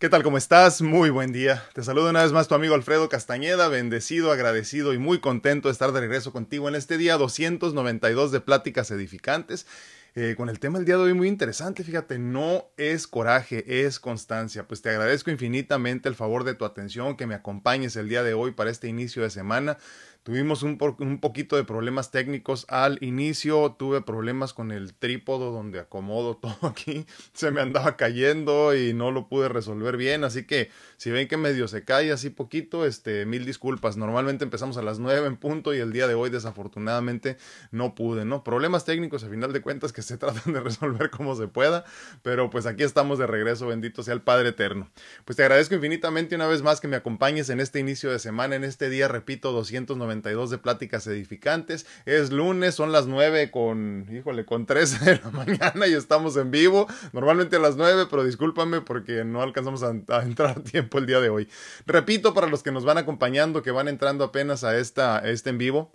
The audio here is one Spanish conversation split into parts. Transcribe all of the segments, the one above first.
¿Qué tal? ¿Cómo estás? Muy buen día. Te saludo una vez más tu amigo Alfredo Castañeda, bendecido, agradecido y muy contento de estar de regreso contigo en este día 292 de Pláticas Edificantes. Eh, con el tema del día de hoy muy interesante, fíjate, no es coraje, es constancia. Pues te agradezco infinitamente el favor de tu atención, que me acompañes el día de hoy para este inicio de semana. Tuvimos un, un, poquito de problemas técnicos al inicio, tuve problemas con el trípodo donde acomodo todo aquí, se me andaba cayendo y no lo pude resolver bien, así que si ven que medio se cae así poquito, este, mil disculpas, normalmente empezamos a las nueve en punto y el día de hoy desafortunadamente no pude, ¿no? Problemas técnicos a final de cuentas que se tratan de resolver como se pueda, pero pues aquí estamos de regreso, bendito sea el Padre Eterno. Pues te agradezco infinitamente una vez más que me acompañes en este inicio de semana, en este día, repito, 290 92 de pláticas edificantes. Es lunes, son las 9 con, híjole, con 13 de la mañana y estamos en vivo. Normalmente a las 9, pero discúlpame porque no alcanzamos a, a, entrar a tiempo el día de hoy. Repito, para los que nos van acompañando, que van entrando apenas a, esta, a este en vivo.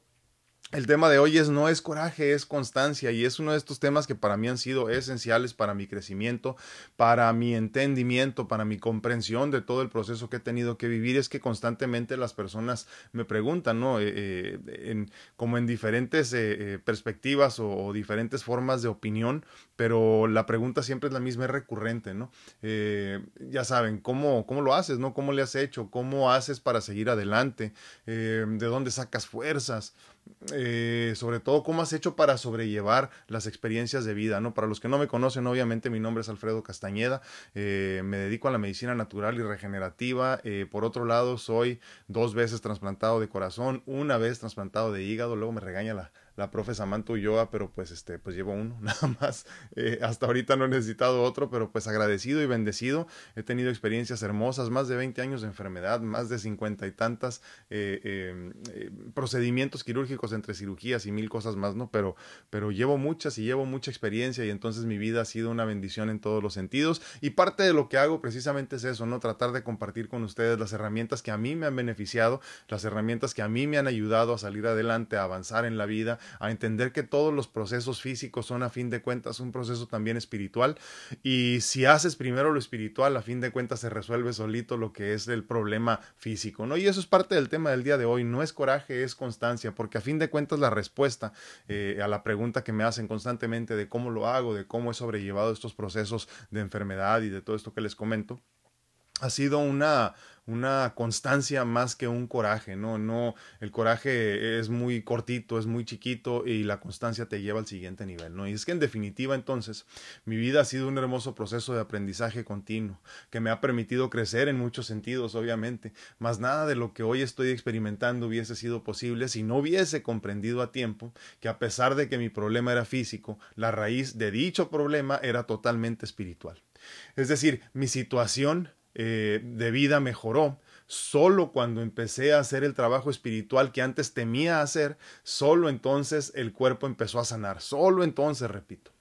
El tema de hoy es no es coraje, es constancia y es uno de estos temas que para mí han sido esenciales para mi crecimiento, para mi entendimiento, para mi comprensión de todo el proceso que he tenido que vivir. Es que constantemente las personas me preguntan, ¿no? Eh, eh, en, como en diferentes eh, perspectivas o, o, diferentes formas de opinión, pero la pregunta siempre es la misma, es recurrente, ¿no? ya saben, ¿cómo, ¿cómo lo haces, ¿no? ¿Cómo le has hecho? ¿Cómo haces para seguir adelante? ¿De dónde sacas fuerzas? Eh, sobre todo cómo has hecho para sobrellevar las experiencias de vida, ¿no? Para los que no me conocen, obviamente mi nombre es Alfredo Castañeda, eh, me dedico a la medicina natural y regenerativa, eh, por otro lado soy dos veces trasplantado de corazón, una vez trasplantado de hígado, luego me regaña la, la profe Samantha Ulloa, pero pues este, pues llevo uno nada más. Eh, hasta ahorita no he necesitado otro, pero pues agradecido y bendecido. He tenido experiencias hermosas, más de 20 años de enfermedad, más de 50 y tantas eh, eh, procedimientos quirúrgicos entre cirugías y mil cosas más, ¿no? Pero, pero llevo muchas y llevo mucha experiencia y entonces mi vida ha sido una bendición en todos los sentidos. Y parte de lo que hago precisamente es eso, ¿no? Tratar de compartir con ustedes las herramientas que a mí me han beneficiado, las herramientas que a mí me han ayudado a salir adelante, a avanzar en la vida, a entender que todos los procesos físicos son a fin de cuentas un proceso también espiritual y si haces primero lo espiritual a fin de cuentas se resuelve solito lo que es el problema físico, ¿no? Y eso es parte del tema del día de hoy, no es coraje, es constancia, porque a fin de cuentas la respuesta eh, a la pregunta que me hacen constantemente de cómo lo hago, de cómo he sobrellevado estos procesos de enfermedad y de todo esto que les comento, ha sido una una constancia más que un coraje, ¿no? No, el coraje es muy cortito, es muy chiquito y la constancia te lleva al siguiente nivel, ¿no? Y es que en definitiva entonces mi vida ha sido un hermoso proceso de aprendizaje continuo que me ha permitido crecer en muchos sentidos, obviamente, más nada de lo que hoy estoy experimentando hubiese sido posible si no hubiese comprendido a tiempo que a pesar de que mi problema era físico, la raíz de dicho problema era totalmente espiritual. Es decir, mi situación eh, de vida mejoró. Solo cuando empecé a hacer el trabajo espiritual que antes temía hacer, solo entonces el cuerpo empezó a sanar. Solo entonces, repito.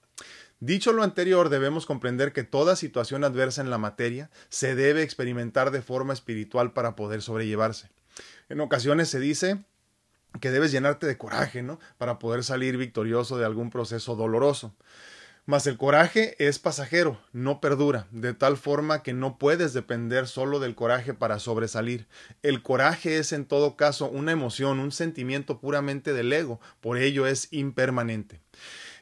Dicho lo anterior, debemos comprender que toda situación adversa en la materia se debe experimentar de forma espiritual para poder sobrellevarse. En ocasiones se dice que debes llenarte de coraje, ¿no? Para poder salir victorioso de algún proceso doloroso. Mas el coraje es pasajero, no perdura, de tal forma que no puedes depender solo del coraje para sobresalir. El coraje es en todo caso una emoción, un sentimiento puramente del ego, por ello es impermanente.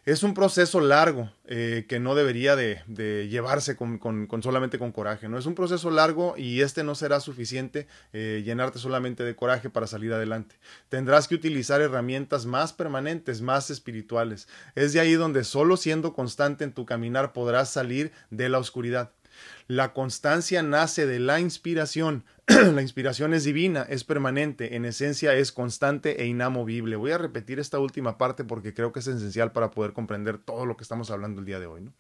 Es un proceso largo eh, que no debería de, llevarse con, solamente con coraje. No es un proceso largo y este no será suficiente eh, llenarte solamente de coraje para salir adelante. Tendrás que utilizar herramientas más permanentes, más espirituales. Es de ahí donde solo siendo constante en tu caminar podrás salir de la oscuridad. La constancia nace de la inspiración. la inspiración es divina, es permanente, en esencia es constante e inamovible. Voy a repetir esta última parte porque creo que es esencial para poder comprender todo lo que estamos hablando el día de hoy.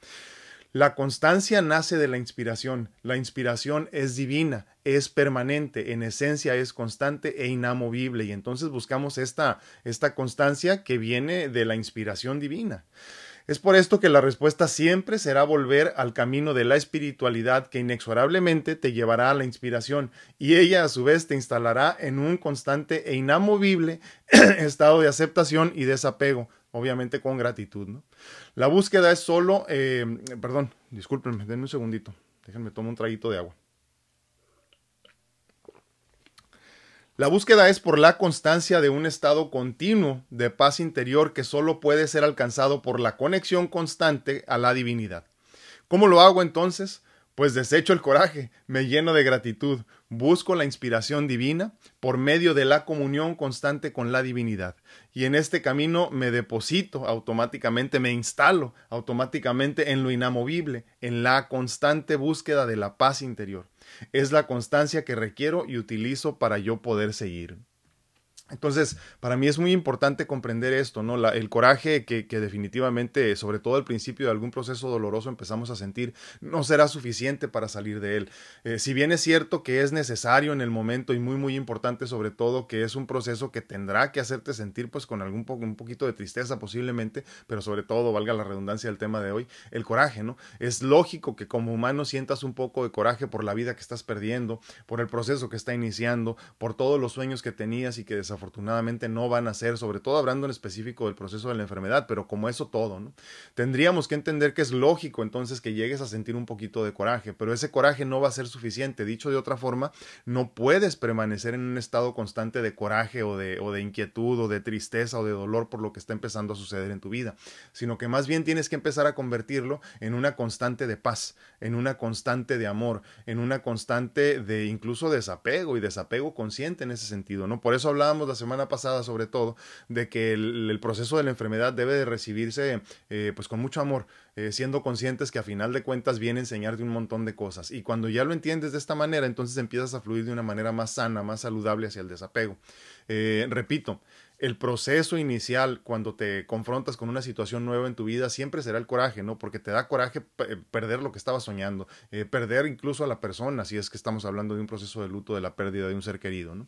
La constancia nace de la inspiración. La inspiración es divina, es permanente, en esencia es constante e inamovible. Y entonces buscamos esta, esta constancia que viene de la inspiración divina. Es por esto que la respuesta siempre será volver al camino de la espiritualidad que inexorablemente te llevará a la inspiración y ella a su vez te instalará en un constante e inamovible estado de aceptación y desapego, obviamente con gratitud. ¿no? La búsqueda es solo, eh, perdón, discúlpenme, denme un segundito, déjenme tomar un traguito de agua. La búsqueda es por la constancia de un estado continuo de paz interior que solo puede ser alcanzado por la conexión constante a la divinidad. ¿Cómo lo hago entonces? Pues desecho el coraje, me lleno de gratitud, busco la inspiración divina por medio de la comunión constante con la divinidad. Y en este camino me deposito automáticamente, me instalo automáticamente en lo inamovible, en la constante búsqueda de la paz interior. Es la constancia que requiero y utilizo para yo poder seguir. Entonces, para mí es muy importante comprender esto, ¿no? el coraje que, definitivamente, sobre todo al principio de algún proceso doloroso empezamos a sentir, no será suficiente para salir de él. Eh, si bien es cierto que es necesario en el momento y muy, muy importante sobre todo, que es un proceso que tendrá que hacerte sentir pues con algún un poquito de tristeza posiblemente, pero sobre todo, valga la redundancia del tema de hoy, el coraje, ¿no? Es lógico que como humano sientas un poco de coraje por la vida que estás perdiendo, por el proceso que está iniciando, por todos los sueños que tenías y que desafortunadamente afortunadamente no van a ser, sobre todo hablando en específico del proceso de la enfermedad, pero como eso todo, ¿no? Tendríamos que entender que es lógico entonces que llegues a sentir un poquito de coraje, pero ese coraje no va a ser suficiente. Dicho de otra forma, no puedes permanecer en un estado constante de coraje o de, o de inquietud o de tristeza o de dolor por lo que está empezando a suceder en tu vida, sino que más bien tienes que empezar a convertirlo en una constante de paz, en una constante de amor, en una constante de incluso desapego y desapego consciente en ese sentido, ¿no? Por eso hablábamos la semana pasada sobre todo, de que el, proceso de la enfermedad debe de recibirse eh, pues con mucho amor, eh, siendo conscientes que a final de cuentas viene a enseñarte un montón de cosas. Y cuando ya lo entiendes de esta manera, entonces empiezas a fluir de una manera más sana, más saludable hacia el desapego. Eh, repito, el proceso inicial cuando te confrontas con una situación nueva en tu vida siempre será el coraje, ¿no? Porque te da coraje perder lo que estabas soñando, perder incluso a la persona, si es que estamos hablando de un proceso de luto, de la pérdida de un ser querido, ¿no?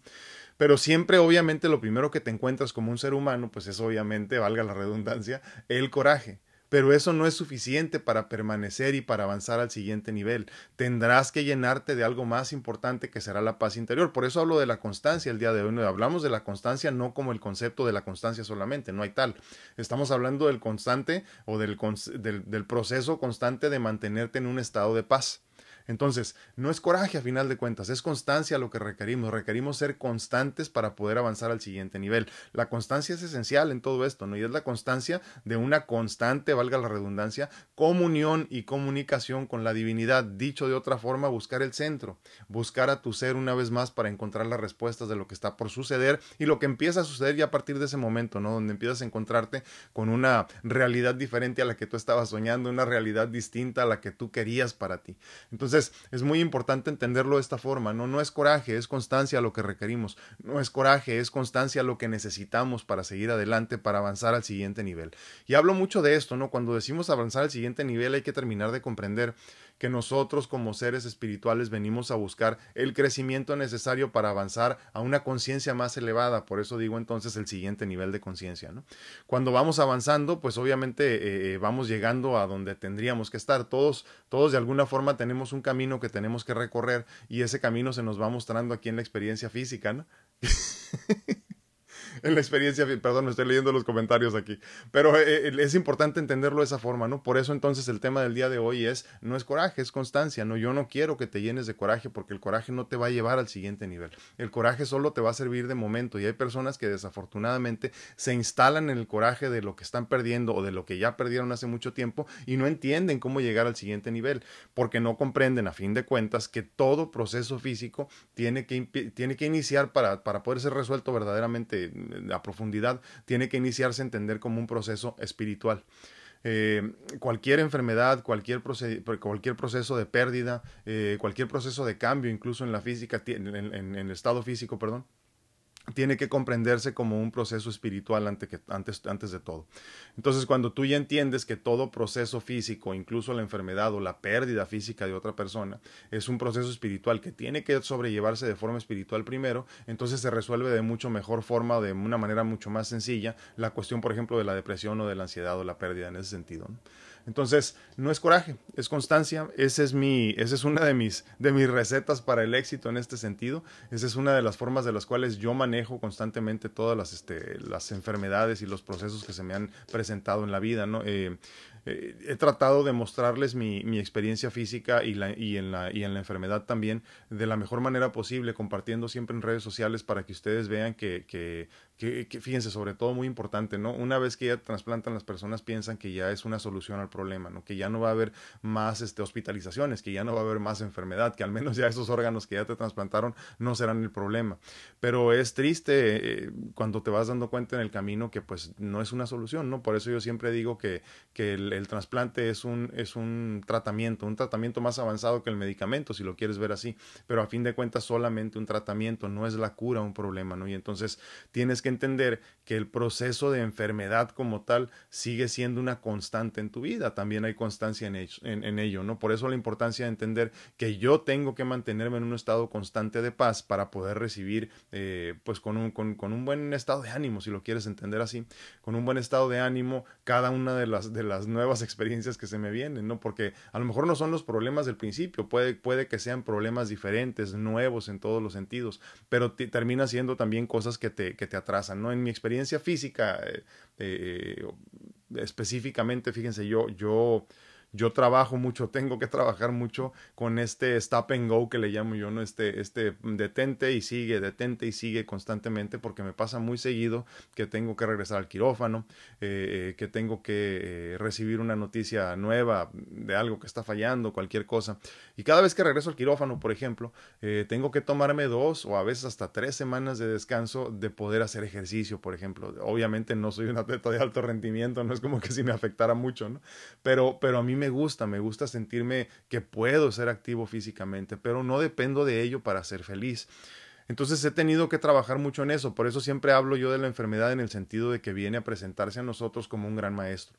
Pero siempre, obviamente, lo primero que te encuentras como un ser humano, pues es obviamente, valga la redundancia, el coraje. Pero eso no es suficiente para permanecer y para avanzar al siguiente nivel. Tendrás que llenarte de algo más importante que será la paz interior. Por eso hablo de la constancia el día de hoy. Hablamos de la constancia no como el concepto de la constancia solamente, no hay tal. Estamos hablando del constante o del, del, del proceso constante de mantenerte en un estado de paz. Entonces, no es coraje a final de cuentas, es constancia lo que requerimos. Requerimos ser constantes para poder avanzar al siguiente nivel. La constancia es esencial en todo esto, ¿no? Y es la constancia de una constante, valga la redundancia, comunión y comunicación con la divinidad. Dicho de otra forma, buscar el centro, buscar a tu ser una vez más para encontrar las respuestas de lo que está por suceder y lo que empieza a suceder ya a partir de ese momento, ¿no? Donde empiezas a encontrarte con una realidad diferente a la que tú estabas soñando, una realidad distinta a la que tú querías para ti. Entonces, entonces, es muy importante entenderlo de esta forma, ¿no? No es coraje, es constancia lo que requerimos. No es coraje, es constancia lo que necesitamos para seguir adelante, para avanzar al siguiente nivel. Y hablo mucho de esto, ¿no? Cuando decimos avanzar al siguiente nivel hay que terminar de comprender que nosotros como seres espirituales venimos a buscar el crecimiento necesario para avanzar a una conciencia más elevada. Por eso digo entonces el siguiente nivel de conciencia. ¿no? Cuando vamos avanzando, pues obviamente eh, eh, vamos llegando a donde tendríamos que estar. Todos, todos de alguna forma tenemos un camino que tenemos que recorrer y ese camino se nos va mostrando aquí en la experiencia física. ¿no? en la experiencia, perdón, me estoy leyendo los comentarios aquí, pero eh, eh, es importante entenderlo de esa forma, ¿no? Por eso entonces el tema del día de hoy es, no es coraje, es constancia, ¿no? Yo no quiero que te llenes de coraje porque el coraje no te va a llevar al siguiente nivel. El coraje solo te va a servir de momento y hay personas que desafortunadamente se instalan en el coraje de lo que están perdiendo o de lo que ya perdieron hace mucho tiempo y no entienden cómo llegar al siguiente nivel porque no comprenden a fin de cuentas que todo proceso físico tiene que, tiene que iniciar para, para poder ser resuelto verdaderamente a profundidad, tiene que iniciarse a entender como un proceso espiritual. Eh, cualquier enfermedad, cualquier, cualquier proceso de pérdida, eh, cualquier proceso de cambio, incluso en la física, en el estado físico, perdón, tiene que comprenderse como un proceso espiritual antes, que, antes, antes de todo. Entonces, cuando tú ya entiendes que todo proceso físico, incluso la enfermedad o la pérdida física de otra persona, es un proceso espiritual que tiene que sobrellevarse de forma espiritual primero, entonces se resuelve de mucho mejor forma, de una manera mucho más sencilla, la cuestión, por ejemplo, de la depresión o de la ansiedad o la pérdida en ese sentido. Entonces, no es coraje, es constancia. Esa es, mi, esa es una de mis, de mis recetas para el éxito en este sentido. Esa es una de las formas de las cuales yo manejo constantemente todas las, este, las enfermedades y los procesos que se me han presentado en la vida. ¿no? Eh, eh, he tratado de mostrarles mi, mi experiencia física y, la, y, en la, y en la enfermedad también de la mejor manera posible, compartiendo siempre en redes sociales para que ustedes vean que, que, que, fíjense, sobre todo muy importante, ¿no? Una vez que ya trasplantan, las personas piensan que ya es una solución al problema, ¿no? Que ya no va a haber más este, hospitalizaciones, que ya no va a haber más enfermedad, que al menos ya esos órganos que ya te trasplantaron no serán el problema. Pero es triste eh, cuando te vas dando cuenta en el camino que pues no es una solución, ¿no? Por eso yo siempre digo que, que el, trasplante es un, es un tratamiento, un tratamiento más avanzado que el medicamento, si lo quieres ver así, pero a fin de cuentas solamente un tratamiento, no es la cura un problema, ¿no? Y entonces tienes que entender que el proceso de enfermedad como tal sigue siendo una constante en tu vida, también hay constancia en ello, ¿no? Por eso la importancia de entender que yo tengo que mantenerme en un estado constante de paz para poder recibir, eh, pues con un, con, un buen estado de ánimo, si lo quieres entender así, con un buen estado de ánimo, cada una de las, de las nuevas experiencias que se me vienen, ¿no? Porque a lo mejor no son los problemas del principio, puede, puede que sean problemas diferentes, nuevos en todos los sentidos, pero termina siendo también cosas que te, que te ¿no? En mi experiencia física, eh, eh, específicamente, fíjense, yo, yo yo trabajo mucho, tengo que trabajar mucho con este stop and go que le llamo yo, ¿no? Este, este detente y sigue, detente y sigue constantemente porque me pasa muy seguido que tengo que regresar al quirófano, eh, eh, que tengo que eh, recibir una noticia nueva de algo que está fallando, cualquier cosa. Y cada vez que regreso al quirófano, por ejemplo, tengo que tomarme dos o a veces hasta tres semanas de descanso de poder hacer ejercicio, por ejemplo. Obviamente no soy un atleta de alto rendimiento, no es como que si me afectara mucho, ¿no? Pero, pero a mí me me gusta, me gusta sentirme que puedo ser activo físicamente, pero no dependo de ello para ser feliz. Entonces he tenido que trabajar mucho en eso, por eso siempre hablo yo de la enfermedad en el sentido de que viene a presentarse a nosotros como un gran maestro.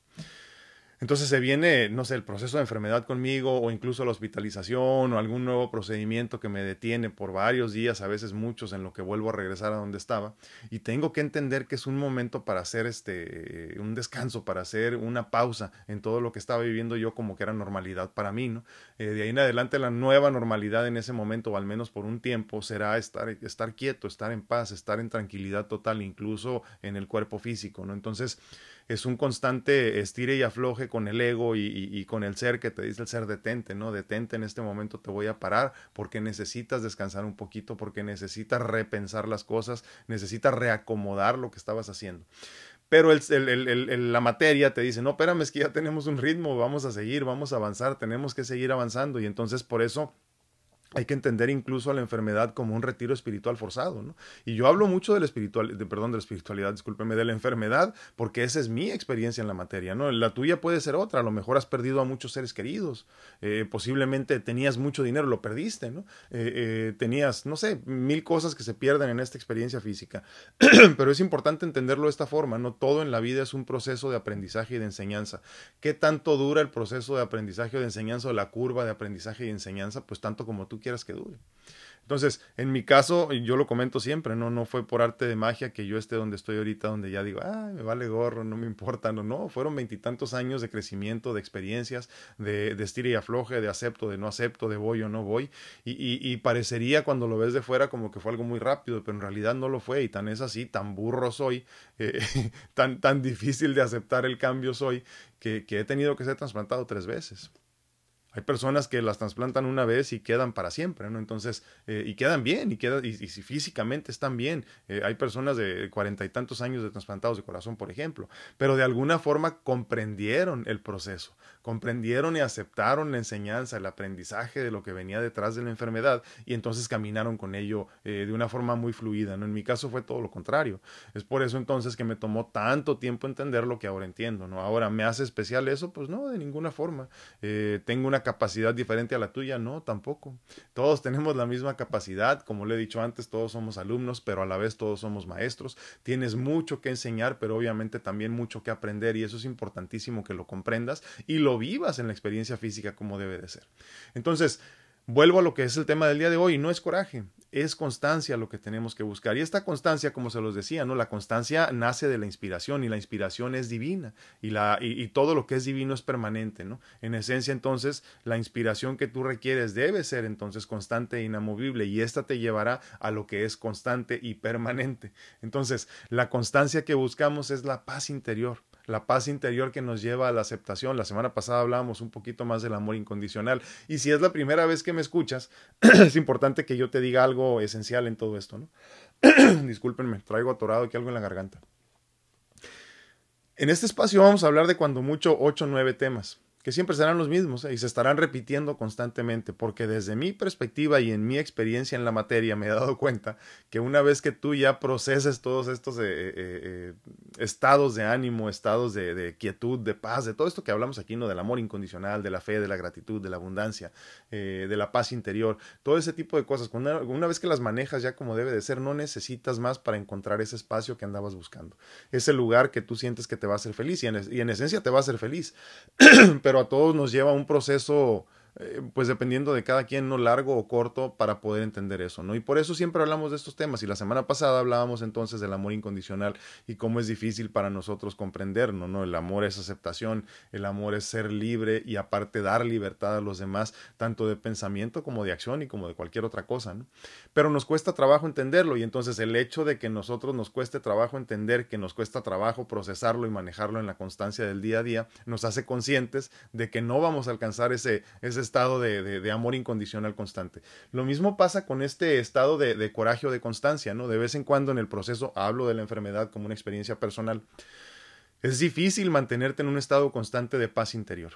Entonces se viene, no sé, el proceso de enfermedad conmigo o incluso la hospitalización o algún nuevo procedimiento que me detiene por varios días, a veces muchos, en lo que vuelvo a regresar a donde estaba. Y tengo que entender que es un momento para hacer este, un descanso, para hacer una pausa en todo lo que estaba viviendo yo como que era normalidad para mí, ¿no? Eh, de ahí en adelante la nueva normalidad en ese momento, o al menos por un tiempo, será estar, estar quieto, estar en paz, estar en tranquilidad total, incluso en el cuerpo físico, ¿no? Entonces, es un constante estire y afloje con el ego y, con el ser que te dice el ser detente, ¿no? Detente en este momento, te voy a parar porque necesitas descansar un poquito, porque necesitas repensar las cosas, necesitas reacomodar lo que estabas haciendo. Pero el, la materia te dice, no, espérame, es que ya tenemos un ritmo, vamos a seguir, vamos a avanzar, tenemos que seguir avanzando. Y entonces por eso hay que entender incluso a la enfermedad como un retiro espiritual forzado, ¿no? Y yo hablo mucho de la espiritual, de, perdón, de la espiritualidad, discúlpeme, de la enfermedad, porque esa es mi experiencia en la materia, ¿no? La tuya puede ser otra, a lo mejor has perdido a muchos seres queridos, eh, posiblemente tenías mucho dinero, lo perdiste, ¿no? Eh, eh, tenías, no sé, mil cosas que se pierden en esta experiencia física, pero es importante entenderlo de esta forma, ¿no? Todo en la vida es un proceso de aprendizaje y de enseñanza. ¿Qué tanto dura el proceso de aprendizaje o de enseñanza o la curva de aprendizaje y enseñanza? Pues tanto como tú quieras que dure. Entonces, en mi caso, yo lo comento siempre, no, no fue por arte de magia que yo esté donde estoy ahorita, donde ya digo, ah, me vale gorro, no me importa, no, no, fueron veintitantos años de crecimiento, de experiencias, de, de estira y afloje, de acepto, de no acepto, de voy o no voy, y, parecería cuando lo ves de fuera como que fue algo muy rápido, pero en realidad no lo fue, y tan es así, tan burro soy, eh, tan, tan difícil de aceptar el cambio soy, que, que he tenido que ser trasplantado tres veces. Hay personas que las trasplantan una vez y quedan para siempre, ¿no? Entonces, eh, y quedan bien, y, quedan, y, si físicamente están bien. Eh, hay personas de cuarenta y tantos años de trasplantados de corazón, por ejemplo, pero de alguna forma comprendieron el proceso, comprendieron y aceptaron la enseñanza, el aprendizaje de lo que venía detrás de la enfermedad, y entonces caminaron con ello eh, de una forma muy fluida, ¿no? En mi caso fue todo lo contrario. Es por eso entonces que me tomó tanto tiempo entender lo que ahora entiendo, ¿no? Ahora, ¿me hace especial eso? Pues no, de ninguna forma. tengo una capacidad diferente a la tuya, no, tampoco. Todos tenemos la misma capacidad, como le he dicho antes, todos somos alumnos, pero a la vez todos somos maestros. Tienes mucho que enseñar, pero obviamente también mucho que aprender y eso es importantísimo que lo comprendas y lo vivas en la experiencia física como debe de ser. Entonces, Vuelvo a lo que es el tema del día de hoy, no es coraje, es constancia lo que tenemos que buscar. Y esta constancia, como se los decía, ¿no? La constancia nace de la inspiración y la inspiración es divina y, la, y, todo lo que es divino es permanente, ¿no? En esencia, entonces, la inspiración que tú requieres debe ser entonces constante e inamovible y esta te llevará a lo que es constante y permanente. Entonces, la constancia que buscamos es la paz interior la paz interior que nos lleva a la aceptación. La semana pasada hablábamos un poquito más del amor incondicional. Y si es la primera vez que me escuchas, es importante que yo te diga algo esencial en todo esto, ¿no? Discúlpenme, traigo atorado aquí algo en la garganta. En este espacio vamos a hablar de cuando mucho ocho o nueve temas que siempre serán los mismos ¿eh? y se estarán repitiendo constantemente, porque desde mi perspectiva y en mi experiencia en la materia me he dado cuenta que una vez que tú ya proceses todos estos eh, eh, estados de ánimo, estados de, quietud, de paz, de todo esto que hablamos aquí, ¿no? Del amor incondicional, de la fe, de la gratitud, de la abundancia, de la paz interior, todo ese tipo de cosas, una, vez que las manejas ya como debe de ser, no necesitas más para encontrar ese espacio que andabas buscando, ese lugar que tú sientes que te va a hacer feliz y en, y en esencia te va a hacer feliz, pero a todos nos lleva un proceso eh, pues dependiendo de cada quien, no largo o corto, para poder entender eso, ¿no? Y por eso siempre hablamos de estos temas. Y la semana pasada hablábamos entonces del amor incondicional y cómo es difícil para nosotros comprenderlo, ¿no? El amor es aceptación, el amor es ser libre y aparte dar libertad a los demás, tanto de pensamiento como de acción y como de cualquier otra cosa, ¿no? Pero nos cuesta trabajo entenderlo y entonces el hecho de que nosotros nos cueste trabajo entender, que nos cuesta trabajo procesarlo y manejarlo en la constancia del día a día, nos hace conscientes de que no vamos a alcanzar ese, ese estado de, amor incondicional constante. Lo mismo pasa con este estado de, de coraje o de constancia, ¿no? De vez en cuando en el proceso hablo de la enfermedad como una experiencia personal. Es difícil mantenerte en un estado constante de paz interior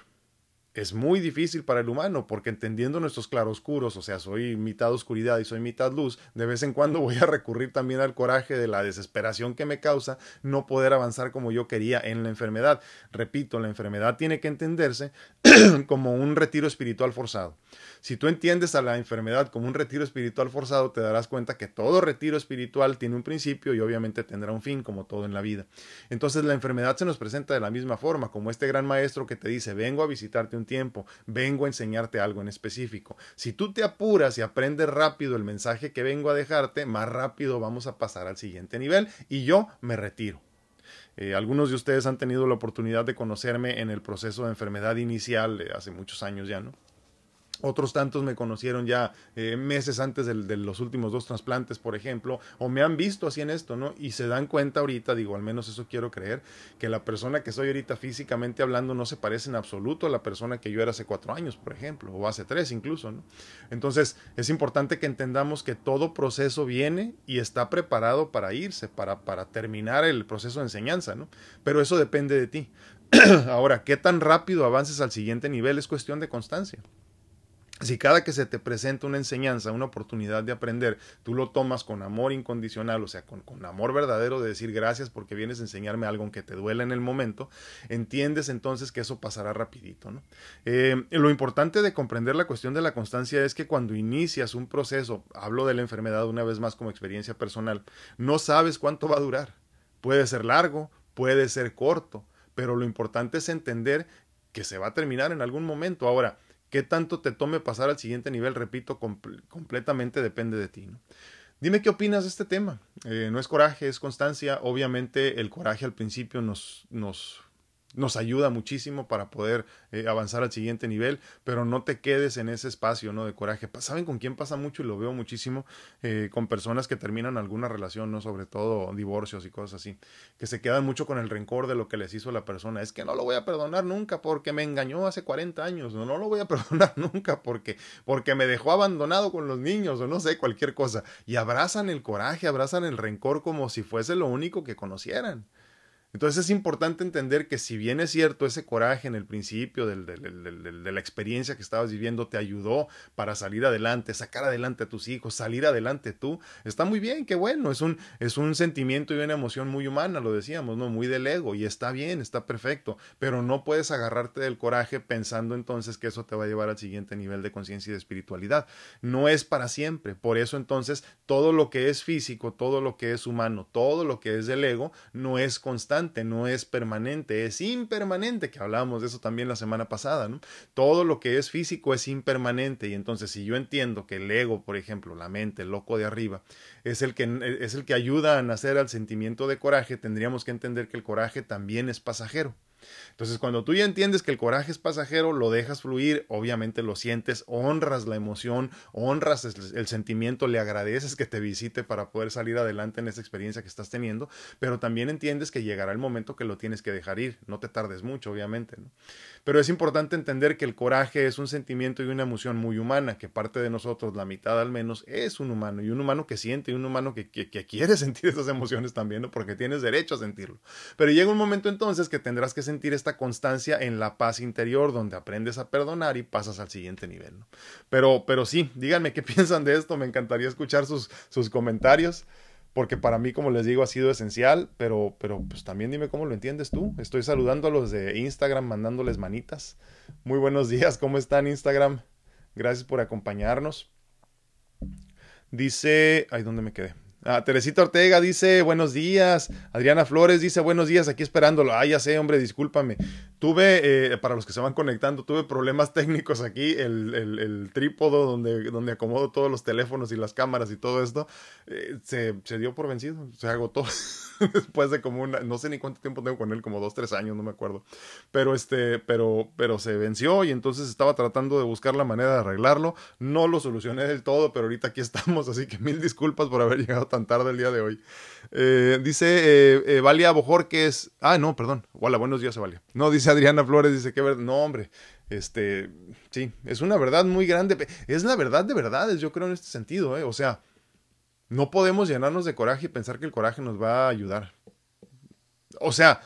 es muy difícil para el humano, porque entendiendo nuestros claroscuros, o sea, soy mitad oscuridad y soy mitad luz, de vez en cuando voy a recurrir también al coraje de la desesperación que me causa no poder avanzar como yo quería en la enfermedad. Repito, la enfermedad tiene que entenderse como un retiro espiritual forzado. Si tú entiendes a la enfermedad como un retiro espiritual forzado, te darás cuenta que todo retiro espiritual tiene un principio y obviamente tendrá un fin, como todo en la vida. Entonces la enfermedad se nos presenta de la misma forma, como este gran maestro que te dice, vengo a visitarte un tiempo, vengo a enseñarte algo en específico. Si tú te apuras y aprendes rápido el mensaje que vengo a dejarte, más rápido vamos a pasar al siguiente nivel y yo me retiro. Eh, algunos de ustedes han tenido la oportunidad de conocerme en el proceso de enfermedad inicial hace muchos años ya, ¿no? Otros tantos me conocieron ya eh, meses antes de, los últimos dos trasplantes, por ejemplo, o me han visto así en esto, ¿no? Y se dan cuenta ahorita, digo, al menos eso quiero creer, que la persona que soy ahorita físicamente hablando no se parece en absoluto a la persona que yo era hace cuatro años, por ejemplo, o hace tres incluso, ¿no? Entonces, es importante que entendamos que todo proceso viene y está preparado para irse, para, para terminar el proceso de enseñanza, ¿no? Pero eso depende de ti. Ahora, ¿qué tan rápido avances al siguiente nivel? Es cuestión de constancia. Si cada que se te presenta una enseñanza, una oportunidad de aprender, tú lo tomas con amor incondicional, o sea, con, amor verdadero de decir gracias porque vienes a enseñarme algo aunque te duele en el momento, entiendes entonces que eso pasará rapidito. ¿no? Eh, lo importante de comprender la cuestión de la constancia es que cuando inicias un proceso, hablo de la enfermedad una vez más como experiencia personal, no sabes cuánto va a durar. Puede ser largo, puede ser corto, pero lo importante es entender que se va a terminar en algún momento. Ahora, qué tanto te tome pasar al siguiente nivel, repito, completamente depende de ti. Dime qué opinas de este tema. Eh, no es coraje, es constancia. Obviamente el coraje al principio nos, nos nos ayuda muchísimo para poder eh, avanzar al siguiente nivel, pero no te quedes en ese espacio ¿no? de coraje. ¿Saben con quién pasa mucho y lo veo muchísimo? Eh, con personas que terminan alguna relación, ¿no? sobre todo divorcios y cosas así, que se quedan mucho con el rencor de lo que les hizo la persona. Es que no lo voy a perdonar nunca porque me engañó hace 40 años, no, no lo voy a perdonar nunca porque, porque me dejó abandonado con los niños o no sé, cualquier cosa. Y abrazan el coraje, abrazan el rencor como si fuese lo único que conocieran. Entonces es importante entender que si bien es cierto ese coraje en el principio de la experiencia que estabas viviendo te ayudó para salir adelante, sacar adelante a tus hijos, salir adelante tú, está muy bien, qué bueno, es un, es un sentimiento y una emoción muy humana, lo decíamos, ¿no? Muy del ego y está bien, está perfecto, pero no puedes agarrarte del coraje pensando entonces que eso te va a llevar al siguiente nivel de conciencia y de espiritualidad. No es para siempre, por eso entonces todo lo que es físico, todo lo que es humano, todo lo que es del ego, no es constante no es permanente, es impermanente, que hablábamos de eso también la semana pasada, ¿no? Todo lo que es físico es impermanente y entonces si yo entiendo que el ego, por ejemplo, la mente, el loco de arriba, es el que, es el que ayuda a nacer al sentimiento de coraje, tendríamos que entender que el coraje también es pasajero. Entonces, cuando tú ya entiendes que el coraje es pasajero, lo dejas fluir, obviamente lo sientes, honras la emoción, honras el, sentimiento, le agradeces que te visite para poder salir adelante en esa experiencia que estás teniendo, pero también entiendes que llegará el momento que lo tienes que dejar ir, no te tardes mucho, obviamente. Pero es importante entender que el coraje es un sentimiento y una emoción muy humana, que parte de nosotros, la mitad al menos, es un humano, y un humano que siente, y un humano que, que, que quiere sentir esas emociones también, ¿no? porque tienes derecho a sentirlo. Pero llega un momento entonces que tendrás que sentir esta constancia en la paz interior, donde aprendes a perdonar y pasas al siguiente nivel. Pero, pero sí, díganme qué piensan de esto, me encantaría escuchar sus, sus comentarios porque para mí, como les digo, ha sido esencial, pero, pero pues también dime cómo lo entiendes tú. Estoy saludando a los de Instagram, mandándoles manitas. Muy buenos días, ¿cómo están Instagram? Gracias por acompañarnos. Dice, ay, ¿dónde me quedé? Ah, Teresita Ortega dice buenos días. Adriana Flores dice buenos días, aquí esperándolo. Ah, ya sé, hombre, discúlpame. Tuve, eh, para los que se van conectando, tuve problemas técnicos aquí. El, el, el trípodo donde, donde acomodo todos los teléfonos y las cámaras y todo esto eh, se, se, dio por vencido. Se agotó después de como una, no sé ni cuánto tiempo tengo con él, como dos, tres años, no me acuerdo. Pero este, pero, pero se venció y entonces estaba tratando de buscar la manera de arreglarlo. No lo solucioné del todo, pero ahorita aquí estamos, así que mil disculpas por haber llegado tan tarde el día de hoy. Eh, dice eh, eh, Valia Bojorques. Ah, no, perdón. Hola, buenos días, Valia. No, dice Adriana Flores, dice que no, hombre. Este, sí, es una verdad muy grande. Es la verdad de verdades, yo creo, en este sentido, ¿eh? O sea, no podemos llenarnos de coraje y pensar que el coraje nos va a ayudar. O sea,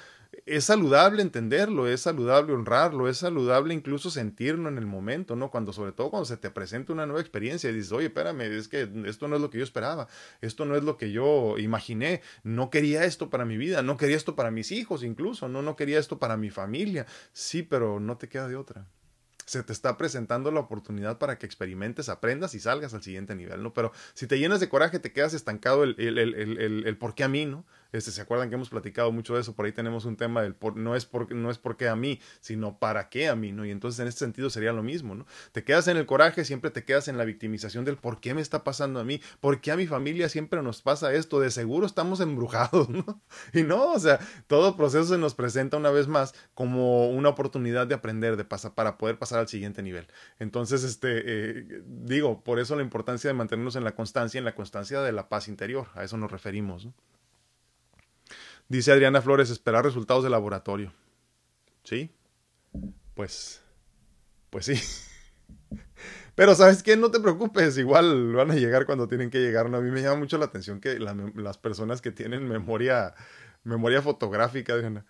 es saludable entenderlo, es saludable honrarlo, es saludable incluso sentirlo en el momento, ¿no? Cuando, sobre todo cuando se te presenta una nueva experiencia y dices, oye, espérame, es que esto no es lo que yo esperaba, esto no es lo que yo imaginé, no quería esto para mi vida, no quería esto para mis hijos incluso, no, no quería esto para mi familia. Sí, pero no te queda de otra se te está presentando la oportunidad para que experimentes, aprendas y salgas al siguiente nivel, ¿no? Pero si te llenas de coraje, te quedas estancado el, el, el, el, el por qué a mí, ¿no? Este, ¿Se acuerdan que hemos platicado mucho de eso? Por ahí tenemos un tema del por, no, es por, no es por qué a mí, sino para qué a mí, ¿no? Y entonces en este sentido sería lo mismo, ¿no? Te quedas en el coraje, siempre te quedas en la victimización del por qué me está pasando a mí, por qué a mi familia siempre nos pasa esto, de seguro estamos embrujados, ¿no? Y no, o sea, todo proceso se nos presenta una vez más como una oportunidad de aprender, de pasar, para poder pasar al siguiente nivel. Entonces, este, eh, digo, por eso la importancia de mantenernos en la constancia, en la constancia de la paz interior, a eso nos referimos, ¿no? Dice Adriana Flores, esperar resultados de laboratorio. ¿Sí? Pues, pues sí. Pero sabes qué, no te preocupes, igual van a llegar cuando tienen que llegar. ¿no? A mí me llama mucho la atención que las personas que tienen memoria, memoria fotográfica, Adriana,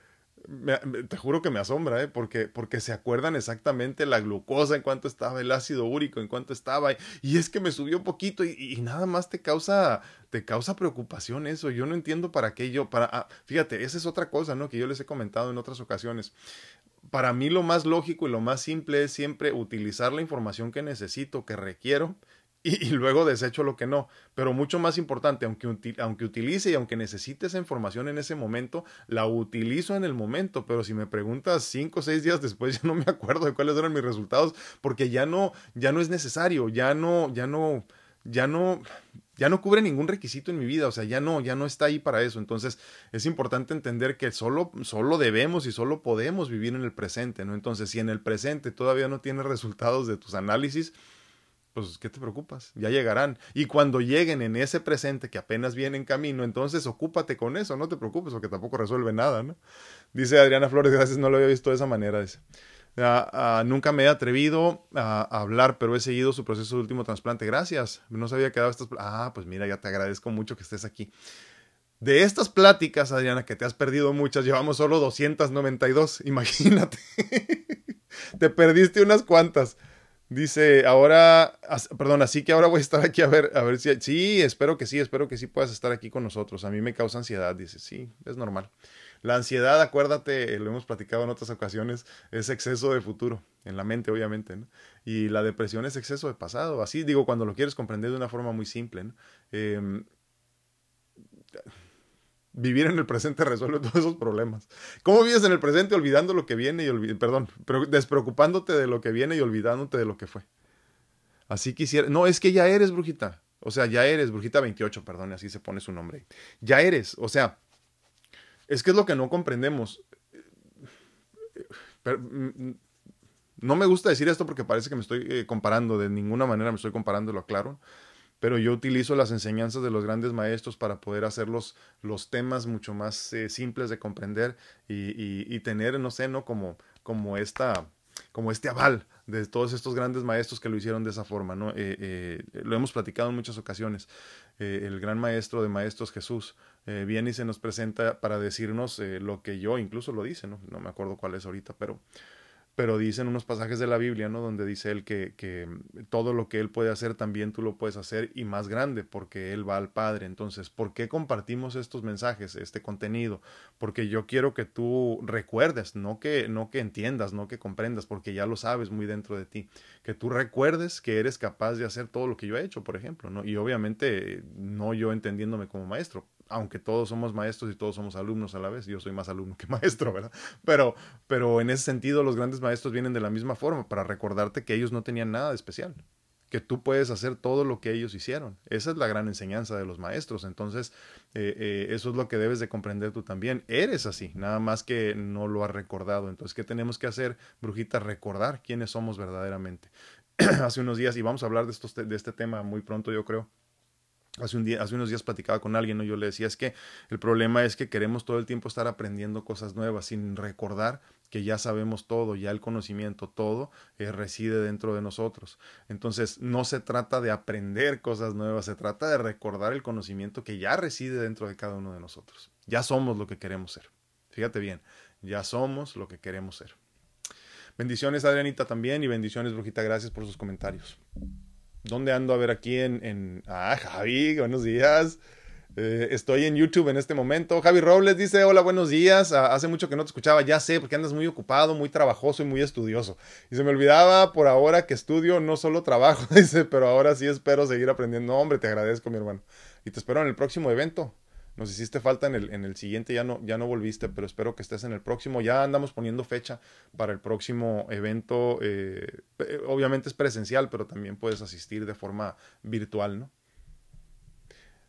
te juro que me asombra, ¿eh? porque, porque se acuerdan exactamente la glucosa en cuánto estaba, el ácido úrico en cuánto estaba, y, es que me subió poquito y, nada más te causa, te causa preocupación eso. Yo no entiendo para qué yo, para, ah, fíjate, esa es otra cosa, ¿no? Que yo les he comentado en otras ocasiones. Para mí lo más lógico y lo más simple es siempre utilizar la información que necesito, que requiero, y, luego desecho lo que no. Pero mucho más importante, aunque, aunque utilice y aunque necesite esa información en ese momento, la utilizo en el momento. Pero si me preguntas cinco o seis días después, ya no me acuerdo de cuáles eran mis resultados, porque ya no, ya no es necesario, ya no, ya no, ya no, ya no cubre ningún requisito en mi vida, o sea, ya no, ya no está ahí para eso. Entonces, es importante entender que solo, solo debemos y solo podemos vivir en el presente, ¿no? Entonces, si en el presente todavía no tienes resultados de tus análisis, pues ¿qué te preocupas? Ya llegarán. Y cuando lleguen en ese presente que apenas viene en camino, entonces ocúpate con eso, no te preocupes, porque tampoco resuelve nada, ¿no? Dice Adriana Flores, gracias, no lo había visto de esa manera. Dice. Ah, ah, nunca me he atrevido a, hablar, pero he seguido su proceso de último trasplante. Gracias. No sabía que daba estas. Ah, pues mira, ya te agradezco mucho que estés aquí. De estas pláticas, Adriana, que te has perdido muchas, llevamos solo 292. Imagínate. te perdiste unas cuantas. Dice, ahora, perdón, así que ahora voy a estar aquí a ver, a ver si, sí, espero que sí, espero que sí puedas estar aquí con nosotros. A mí me causa ansiedad, dice, sí, es normal. La ansiedad, acuérdate, lo hemos platicado en otras ocasiones, es exceso de futuro, en la mente, obviamente, ¿no? Y la depresión es exceso de pasado, así digo, cuando lo quieres comprender de una forma muy simple, ¿no? Eh, vivir en el presente resuelve todos esos problemas. ¿Cómo vives en el presente olvidando lo que viene y perdón, despreocupándote de lo que viene y olvidándote de lo que fue? Así quisiera, no, es que ya eres brujita. O sea, ya eres brujita 28, perdón, así se pone su nombre. Ya eres, o sea, es que es lo que no comprendemos. mm, no me gusta decir esto porque parece que me estoy eh, comparando, de ninguna manera me estoy comparando, lo aclaro, pero yo utilizo las enseñanzas de los grandes maestros para poder hacer los, los temas mucho más eh, simples de comprender y, y, tener, no sé, ¿no? Como, como esta como este aval de todos estos grandes maestros que lo hicieron de esa forma, ¿no? Eh, lo hemos platicado en muchas ocasiones. el gran maestro de maestros Jesús viene y se nos presenta para decirnos lo que yo incluso lo dice, ¿no? No me acuerdo cuál es ahorita, pero pero dicen unos pasajes de la Biblia, ¿no? Donde dice él que, que, todo lo que él puede hacer también tú lo puedes hacer y más grande, porque él va al Padre. Entonces, ¿por qué compartimos estos mensajes, este contenido? Porque yo quiero que tú recuerdes, no que, no que entiendas, no que comprendas, porque ya lo sabes muy dentro de ti. Que tú recuerdes que eres capaz de hacer todo lo que yo he hecho, por ejemplo, ¿no? Y obviamente no yo entendiéndome como maestro, aunque todos somos maestros y todos somos alumnos a la vez, yo soy más alumno que maestro, ¿verdad? Pero, pero en ese sentido los grandes maestros vienen de la misma forma, para recordarte que ellos no tenían nada de especial, que tú puedes hacer todo lo que ellos hicieron. Esa es la gran enseñanza de los maestros. Entonces, eh, eh, eso es lo que debes de comprender tú también. Eres así, nada más que no lo has recordado. Entonces, ¿qué tenemos que hacer, brujita? Recordar quiénes somos verdaderamente. Hace unos días, y vamos a hablar de, de este tema muy pronto, yo creo Hace, unos días platicaba con alguien, ¿no? yo le decía, es que el problema es que queremos todo el tiempo estar aprendiendo cosas nuevas sin recordar que ya sabemos todo, ya el conocimiento, todo eh, reside dentro de nosotros. Entonces, no se trata de aprender cosas nuevas, se trata de recordar el conocimiento que ya reside dentro de cada uno de nosotros. Ya somos lo que queremos ser. Fíjate bien, ya somos lo que queremos ser. Bendiciones, Adrianita, también, y bendiciones, Brujita, gracias por sus comentarios. ¿Dónde ando? A ver, aquí en... en... Ah, Javi, buenos días. Eh, estoy en YouTube en este momento. Javi Robles dice, hola, buenos días. Ah, hace mucho que no te escuchaba, ya sé, porque andas muy ocupado, muy trabajoso y muy estudioso. Y se me olvidaba por ahora que estudio, no solo trabajo, dice, pero ahora sí espero seguir aprendiendo. hombre, te agradezco, mi hermano. Y te espero en el próximo evento nos hiciste falta en el, en el siguiente, ya no, ya no volviste, pero espero que estés en el próximo. Ya andamos poniendo fecha para el próximo evento. Eh, obviamente es presencial, pero también puedes asistir de forma virtual, ¿no?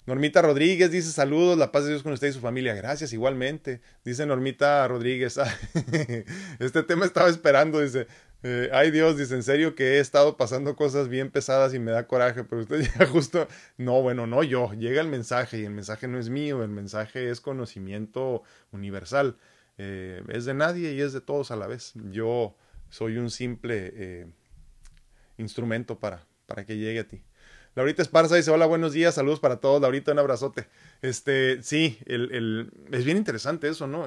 Normita Rodríguez dice saludos, la paz de Dios con usted y su familia. Gracias, igualmente. Dice Normita Rodríguez, este tema estaba esperando, dice, eh, ay Dios, dice, en serio que he estado pasando cosas bien pesadas y me da coraje, pero usted ya justo, no, bueno, no yo, llega el mensaje y el mensaje no es mío, el mensaje es conocimiento universal, eh, es de nadie y es de todos a la vez. Yo soy un simple eh, instrumento para, para que llegue a ti. Laurita Esparza dice, hola, buenos días, saludos para todos. Laurita, un abrazote. Este, sí, el, el, es bien interesante eso, ¿no?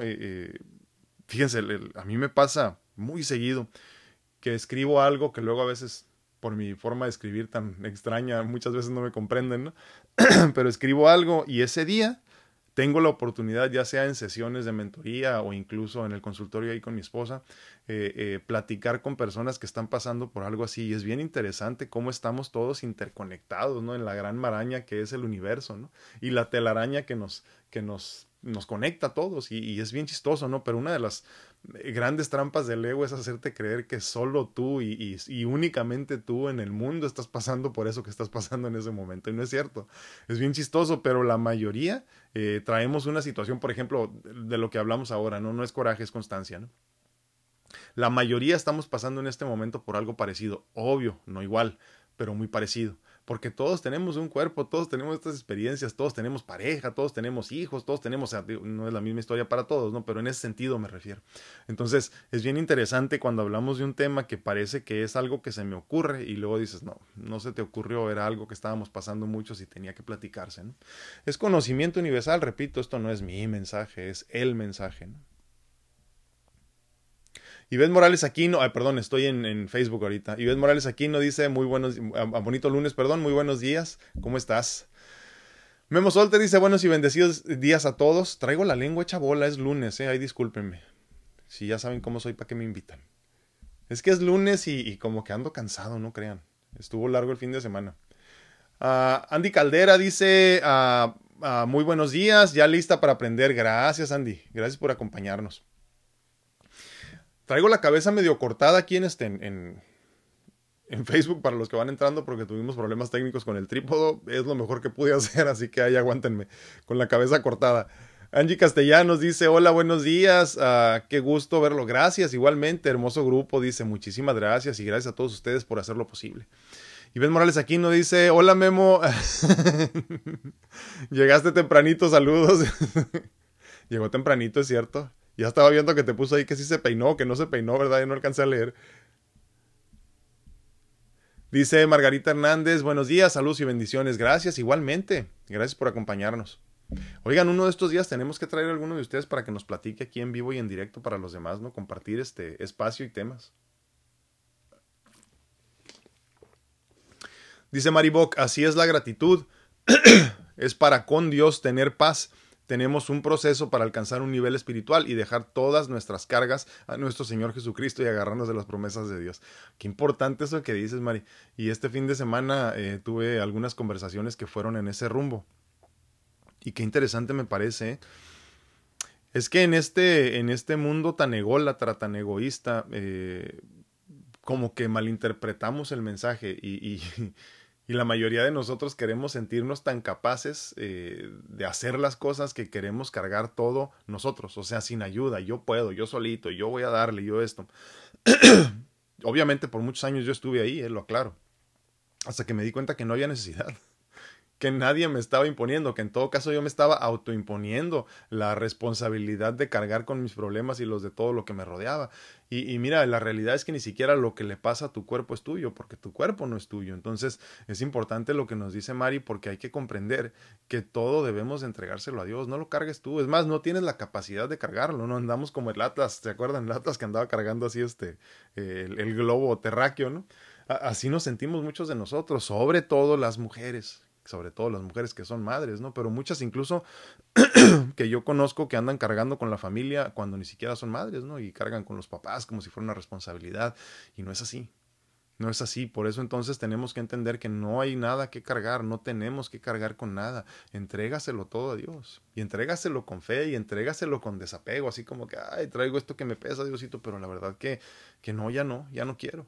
fíjense, a mí me pasa muy seguido que escribo algo que luego a veces por mi forma de escribir tan extraña, muchas veces no me comprenden, ¿no? Pero escribo algo y ese día tengo la oportunidad, ya sea en sesiones de mentoría o incluso en el consultorio ahí con mi esposa, eh, eh, platicar con personas que están pasando por algo así. Y es bien interesante cómo estamos todos interconectados, ¿no? En la gran maraña que es el universo, ¿no? Y la telaraña que nos, que nos nos conecta a todos y, es bien chistoso, ¿no? Pero una de las grandes trampas del ego es hacerte creer que solo tú y, y, únicamente tú en el mundo estás pasando por eso que estás pasando en ese momento. Y no es cierto. Es bien chistoso, pero la mayoría eh, traemos una situación, por ejemplo, de lo que hablamos ahora, ¿no? No es coraje, es constancia. La mayoría estamos pasando en este momento por algo parecido, obvio, no igual, pero muy parecido porque todos tenemos un cuerpo, todos tenemos estas experiencias, todos tenemos pareja, todos tenemos hijos, todos tenemos, no es la misma historia para todos, ¿no? Pero en ese sentido me refiero. Entonces, es bien interesante cuando hablamos de un tema que parece que es algo que se me ocurre y luego dices, no, no se te ocurrió, era algo que estábamos pasando muchos y tenía que platicarse, ¿no? Es conocimiento universal, repito, esto no es mi mensaje, es el mensaje, ¿no? Ivette Morales Aquino, ay, perdón, estoy en, Facebook ahorita. Ivette Morales Aquino dice, muy buenos, a, bonito lunes, perdón, muy buenos días, ¿cómo estás? Memo Solte dice, buenos y bendecidos días a todos. Traigo la lengua hecha bola, es lunes, eh, ay, discúlpenme. Si ya saben cómo soy, ¿para qué me invitan? Es que es lunes y, como que ando cansado, no crean. Estuvo largo el fin de semana. Ah, Andy Caldera dice, ah, ah, muy buenos días, ya lista para aprender. Gracias, Andy. Gracias por acompañarnos. Traigo la cabeza medio cortada aquí en, este, en, Facebook para los que van entrando porque tuvimos problemas técnicos con el trípodo. Es lo mejor que pude hacer, así que ahí aguántenme con la cabeza cortada. Angie Castellanos dice, hola, buenos días, uh, qué gusto verlo, gracias, igualmente, hermoso grupo, dice, muchísimas gracias y gracias a todos ustedes por hacerlo posible. Y Morales Aquino dice, hola Memo, llegaste tempranito, saludos. Llegó tempranito, es cierto. Ya estaba viendo que te puso ahí que sí se peinó, que no se peinó, ¿verdad? Y no alcancé a leer. Dice Margarita Hernández, buenos días, saludos y bendiciones. Gracias, igualmente. Gracias por acompañarnos. Oigan, uno de estos días tenemos que traer a alguno de ustedes para que nos platique aquí en vivo y en directo para los demás, ¿no? Compartir este espacio y temas. Dice Maribok, así es la gratitud. es para con Dios tener paz tenemos un proceso para alcanzar un nivel espiritual y dejar todas nuestras cargas a nuestro Señor Jesucristo y agarrarnos de las promesas de Dios. Qué importante eso que dices, Mari. Y este fin de semana eh, tuve algunas conversaciones que fueron en ese rumbo. Y qué interesante me parece. ¿eh? Es que en este, en este mundo tan ególatra, tan egoísta, eh, como que malinterpretamos el mensaje y Y la mayoría de nosotros queremos sentirnos tan capaces eh, de hacer las cosas que queremos cargar todo nosotros, o sea, sin ayuda. Yo puedo, yo solito, yo voy a darle, yo esto. Obviamente por muchos años yo estuve ahí, eh, lo aclaro. Hasta que me di cuenta que no había necesidad que nadie me estaba imponiendo, que en todo caso yo me estaba autoimponiendo la responsabilidad de cargar con mis problemas y los de todo lo que me rodeaba. Y, mira, la realidad es que ni siquiera lo que le pasa a tu cuerpo es tuyo, porque tu cuerpo no es tuyo. Entonces es importante lo que nos dice Mari, porque hay que comprender que todo debemos entregárselo a Dios, no lo cargues tú. Es más, no tienes la capacidad de cargarlo, no andamos como el Atlas, ¿se acuerdan? El Atlas que andaba cargando así este, el, el globo terráqueo, ¿no? Así nos sentimos muchos de nosotros, sobre todo las mujeres sobre todo las mujeres que son madres, ¿no? Pero muchas incluso que yo conozco que andan cargando con la familia cuando ni siquiera son madres, ¿no? Y cargan con los papás como si fuera una responsabilidad. Y no es así. No es así. Por eso entonces tenemos que entender que no hay nada que cargar, no tenemos que cargar con nada. Entrégaselo todo a Dios. Y entrégaselo con fe y entrégaselo con desapego, así como que, ay, traigo esto que me pesa, Diosito, pero la verdad que, que no, ya no, ya no quiero.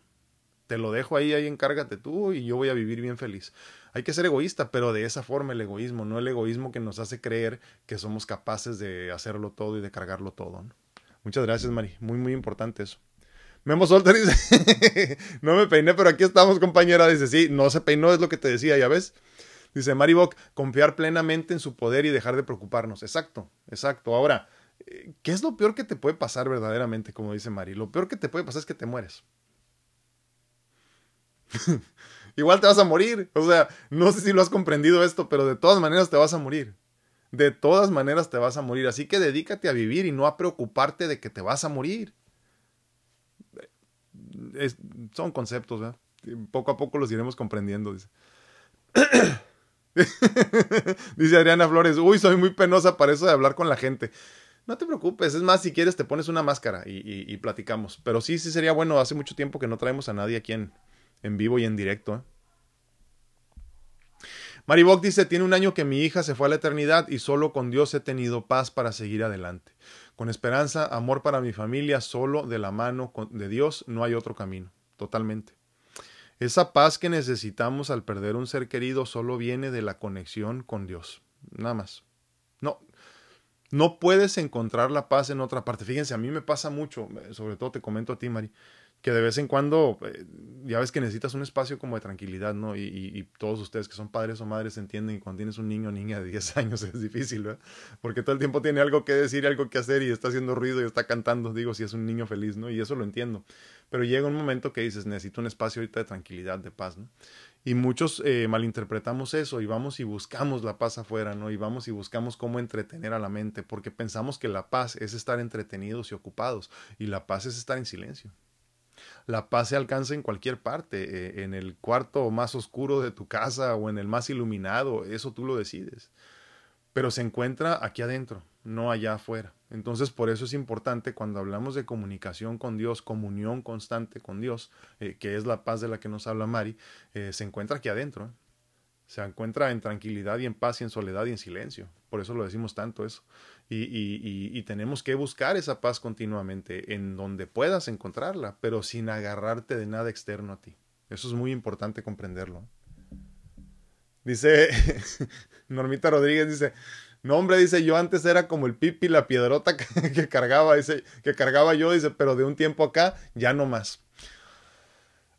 Te lo dejo ahí, ahí encárgate tú y yo voy a vivir bien feliz. Hay que ser egoísta, pero de esa forma el egoísmo, no el egoísmo que nos hace creer que somos capaces de hacerlo todo y de cargarlo todo. Muchas gracias, Mari. Muy, muy importante eso. Memo Solter dice, no me peiné, pero aquí estamos, compañera. Dice, sí, no se peinó, es lo que te decía, ya ves. Dice Maribok, confiar plenamente en su poder y dejar de preocuparnos. Exacto, exacto. Ahora, eh, ¿qué es lo peor que te puede pasar verdaderamente, como dice Mari? Lo peor que te puede pasar es que te mueres. Igual te vas a morir. O sea, no sé si lo has comprendido esto, pero de todas maneras te vas a morir. De todas maneras te vas a morir. Así que dedícate a vivir y no a preocuparte de que te vas a morir. son conceptos, ¿verdad? Poco a poco los iremos comprendiendo. Dice. Adriana Flores, uy, soy muy penosa para eso de hablar con la gente. No te preocupes, es más, si quieres te pones una máscara y, y platicamos. Pero sí, sí sería bueno, hace mucho tiempo que no traemos a nadie aquí en, en vivo y en directo. ¿eh? Maribok dice, tiene un año que mi hija se fue a la eternidad y solo con Dios he tenido paz para seguir adelante. Con esperanza, amor para mi familia, solo de la mano de Dios no hay otro camino. Totalmente. Esa paz que necesitamos al perder un ser querido solo viene de la conexión con Dios. Nada más. No, no puedes encontrar la paz en otra parte. Fíjense, a mí me pasa mucho, sobre todo te comento a ti, Mari, que de vez en cuando, eh, ya ves que necesitas un espacio como de tranquilidad, ¿no? Y, todos ustedes que son padres o madres entienden que cuando tienes un niño o niña de 10 años es difícil, ¿verdad? Porque todo el tiempo tiene algo que decir, algo que hacer y está haciendo ruido y está cantando, digo, si es un niño feliz, ¿no? Y eso lo entiendo. Pero llega un momento que dices, necesito un espacio ahorita de tranquilidad, de paz, ¿no? Y muchos eh, malinterpretamos eso y vamos y buscamos la paz afuera, ¿no? Y vamos y buscamos cómo entretener a la mente, porque pensamos que la paz es estar entretenidos y ocupados, y la paz es estar en silencio. La paz se alcanza en cualquier parte, eh, en el cuarto más oscuro de tu casa o en el más iluminado, eso tú lo decides. Pero se encuentra aquí adentro, no allá afuera. Entonces por eso es importante cuando hablamos de comunicación con Dios, comunión constante con Dios, eh, que es la paz de la que nos habla Mari, eh, se encuentra aquí adentro. Se encuentra en tranquilidad y en paz y en soledad y en silencio. Por eso lo decimos tanto eso. Y, tenemos que buscar esa paz continuamente en donde puedas encontrarla, pero sin agarrarte de nada externo a ti. Eso es muy importante comprenderlo. Dice Normita Rodríguez, dice, No, hombre, dice, yo antes era como el pipi, la piedrota que, cargaba, dice, que cargaba yo, dice, pero de un tiempo acá ya no más.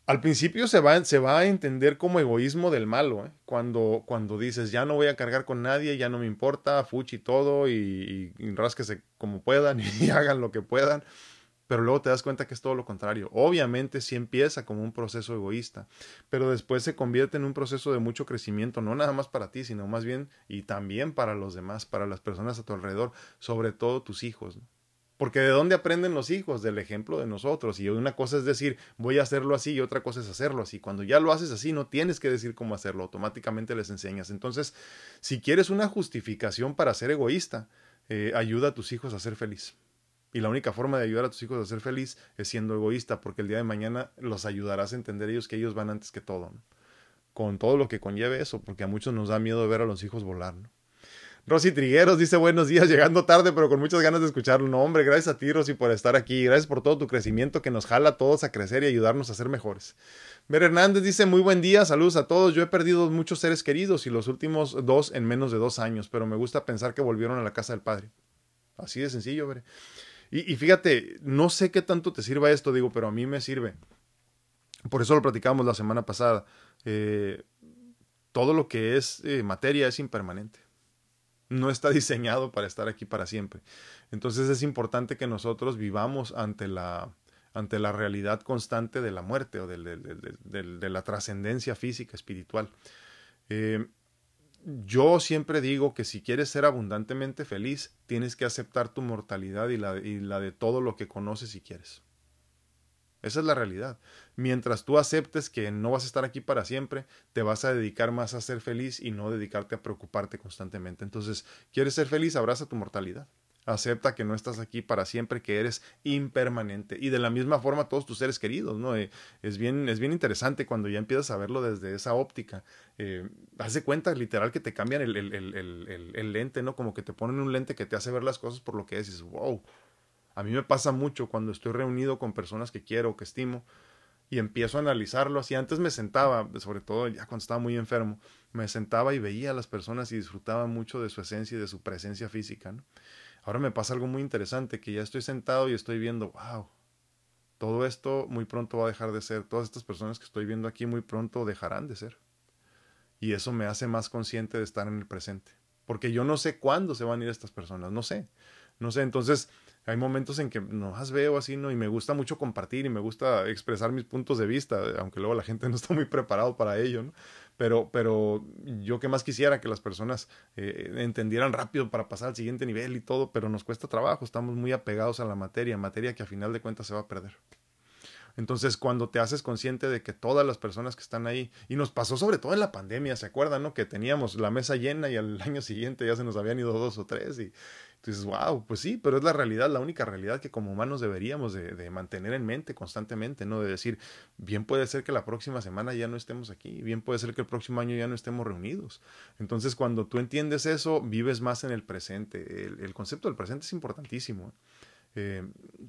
Al principio se va, se va a entender como egoísmo del malo, ¿eh? cuando, cuando dices, ya no voy a cargar con nadie, ya no me importa, fuchi todo, y, y, como puedan y hagan lo que puedan pero luego te das cuenta que es todo lo contrario. Obviamente sí empieza como un proceso egoísta, pero después se convierte en un proceso de mucho crecimiento, no nada más para ti, sino más bien y también para los demás, para las personas a tu alrededor, sobre todo tus hijos. Porque de dónde aprenden los hijos? Del ejemplo de nosotros. Y una cosa es decir, voy a hacerlo así y otra cosa es hacerlo así. Cuando ya lo haces así, no tienes que decir cómo hacerlo, automáticamente les enseñas. Entonces, si quieres una justificación para ser egoísta, eh, ayuda a tus hijos a ser feliz. Y la única forma de ayudar a tus hijos a ser feliz es siendo egoísta, porque el día de mañana los ayudarás a entender ellos que ellos van antes que todo, con todo lo que conlleve eso, porque a muchos nos da miedo ver a los hijos volar. ¿no? Rosy Trigueros dice buenos días, llegando tarde, pero con muchas ganas de escucharlo. No, hombre, gracias a ti, Rosy, por estar aquí. Gracias por todo tu crecimiento que nos jala a todos a crecer y ayudarnos a ser mejores. Ver Hernández dice muy buen día, saludos a todos. Yo he perdido muchos seres queridos y los últimos dos en menos de dos años, pero me gusta pensar que volvieron a la casa del Padre. Así de sencillo, Ver. Y, fíjate, no sé qué tanto te sirva esto, digo, pero a mí me sirve. Por eso lo platicamos la semana pasada. Eh, todo lo que es eh, materia es impermanente. No está diseñado para estar aquí para siempre. Entonces es importante que nosotros vivamos ante la, ante la realidad constante de la muerte o de, de la trascendencia física, espiritual. Eh, yo siempre digo que si quieres ser abundantemente feliz, tienes que aceptar tu mortalidad y la, y la, de todo lo que conoces y quieres. Esa es la realidad. Mientras tú aceptes que no vas a estar aquí para siempre, te vas a dedicar más a ser feliz y no dedicarte a preocuparte constantemente. Entonces, ¿quieres ser feliz? Abraza tu mortalidad. Acepta que no estás aquí para siempre, que eres impermanente. Y de la misma forma todos tus seres queridos, ¿no? Eh, es, bien, es bien interesante cuando ya empiezas a verlo desde esa óptica. Eh, haz de cuenta, literal, que te cambian el, lente, ¿no? Como que te ponen un lente que te hace ver las cosas por lo que es. Dices, wow. A mí me pasa mucho cuando estoy reunido con personas que quiero, que estimo, y empiezo a analizarlo así. Antes me sentaba, sobre todo ya cuando estaba muy enfermo, me sentaba y veía a las personas y disfrutaba mucho de su esencia y de su presencia física. Ahora me pasa algo muy interesante, que ya estoy sentado y estoy viendo, wow, todo esto muy pronto va a dejar de ser, todas estas personas que estoy viendo aquí muy pronto dejarán de ser. Y eso me hace más consciente de estar en el presente, porque yo no sé cuándo se van a ir estas personas, no sé, no sé, entonces hay momentos en que no las veo así, ¿no? Y me gusta mucho compartir y me gusta expresar mis puntos de vista, aunque luego la gente no está muy preparado para ello, ¿no? Pero, pero yo que más quisiera que las personas eh, entendieran rápido para pasar al siguiente nivel y todo, pero nos cuesta trabajo, estamos muy apegados a la materia, materia que a final de cuentas se va a perder. Entonces, cuando te haces consciente de que todas las personas que están ahí, y nos pasó sobre todo en la pandemia, ¿se acuerdan, no? Que teníamos la mesa llena y al año siguiente ya se nos habían ido dos o tres y, dices, wow, pues sí, pero es la realidad, la única realidad que como humanos deberíamos de, mantener en mente constantemente, ¿no? De decir, bien puede ser que la próxima semana ya no estemos aquí, bien puede ser que el próximo año ya no estemos reunidos. Entonces, cuando tú entiendes eso, vives más en el presente. El, el concepto del presente es importantísimo. Eh,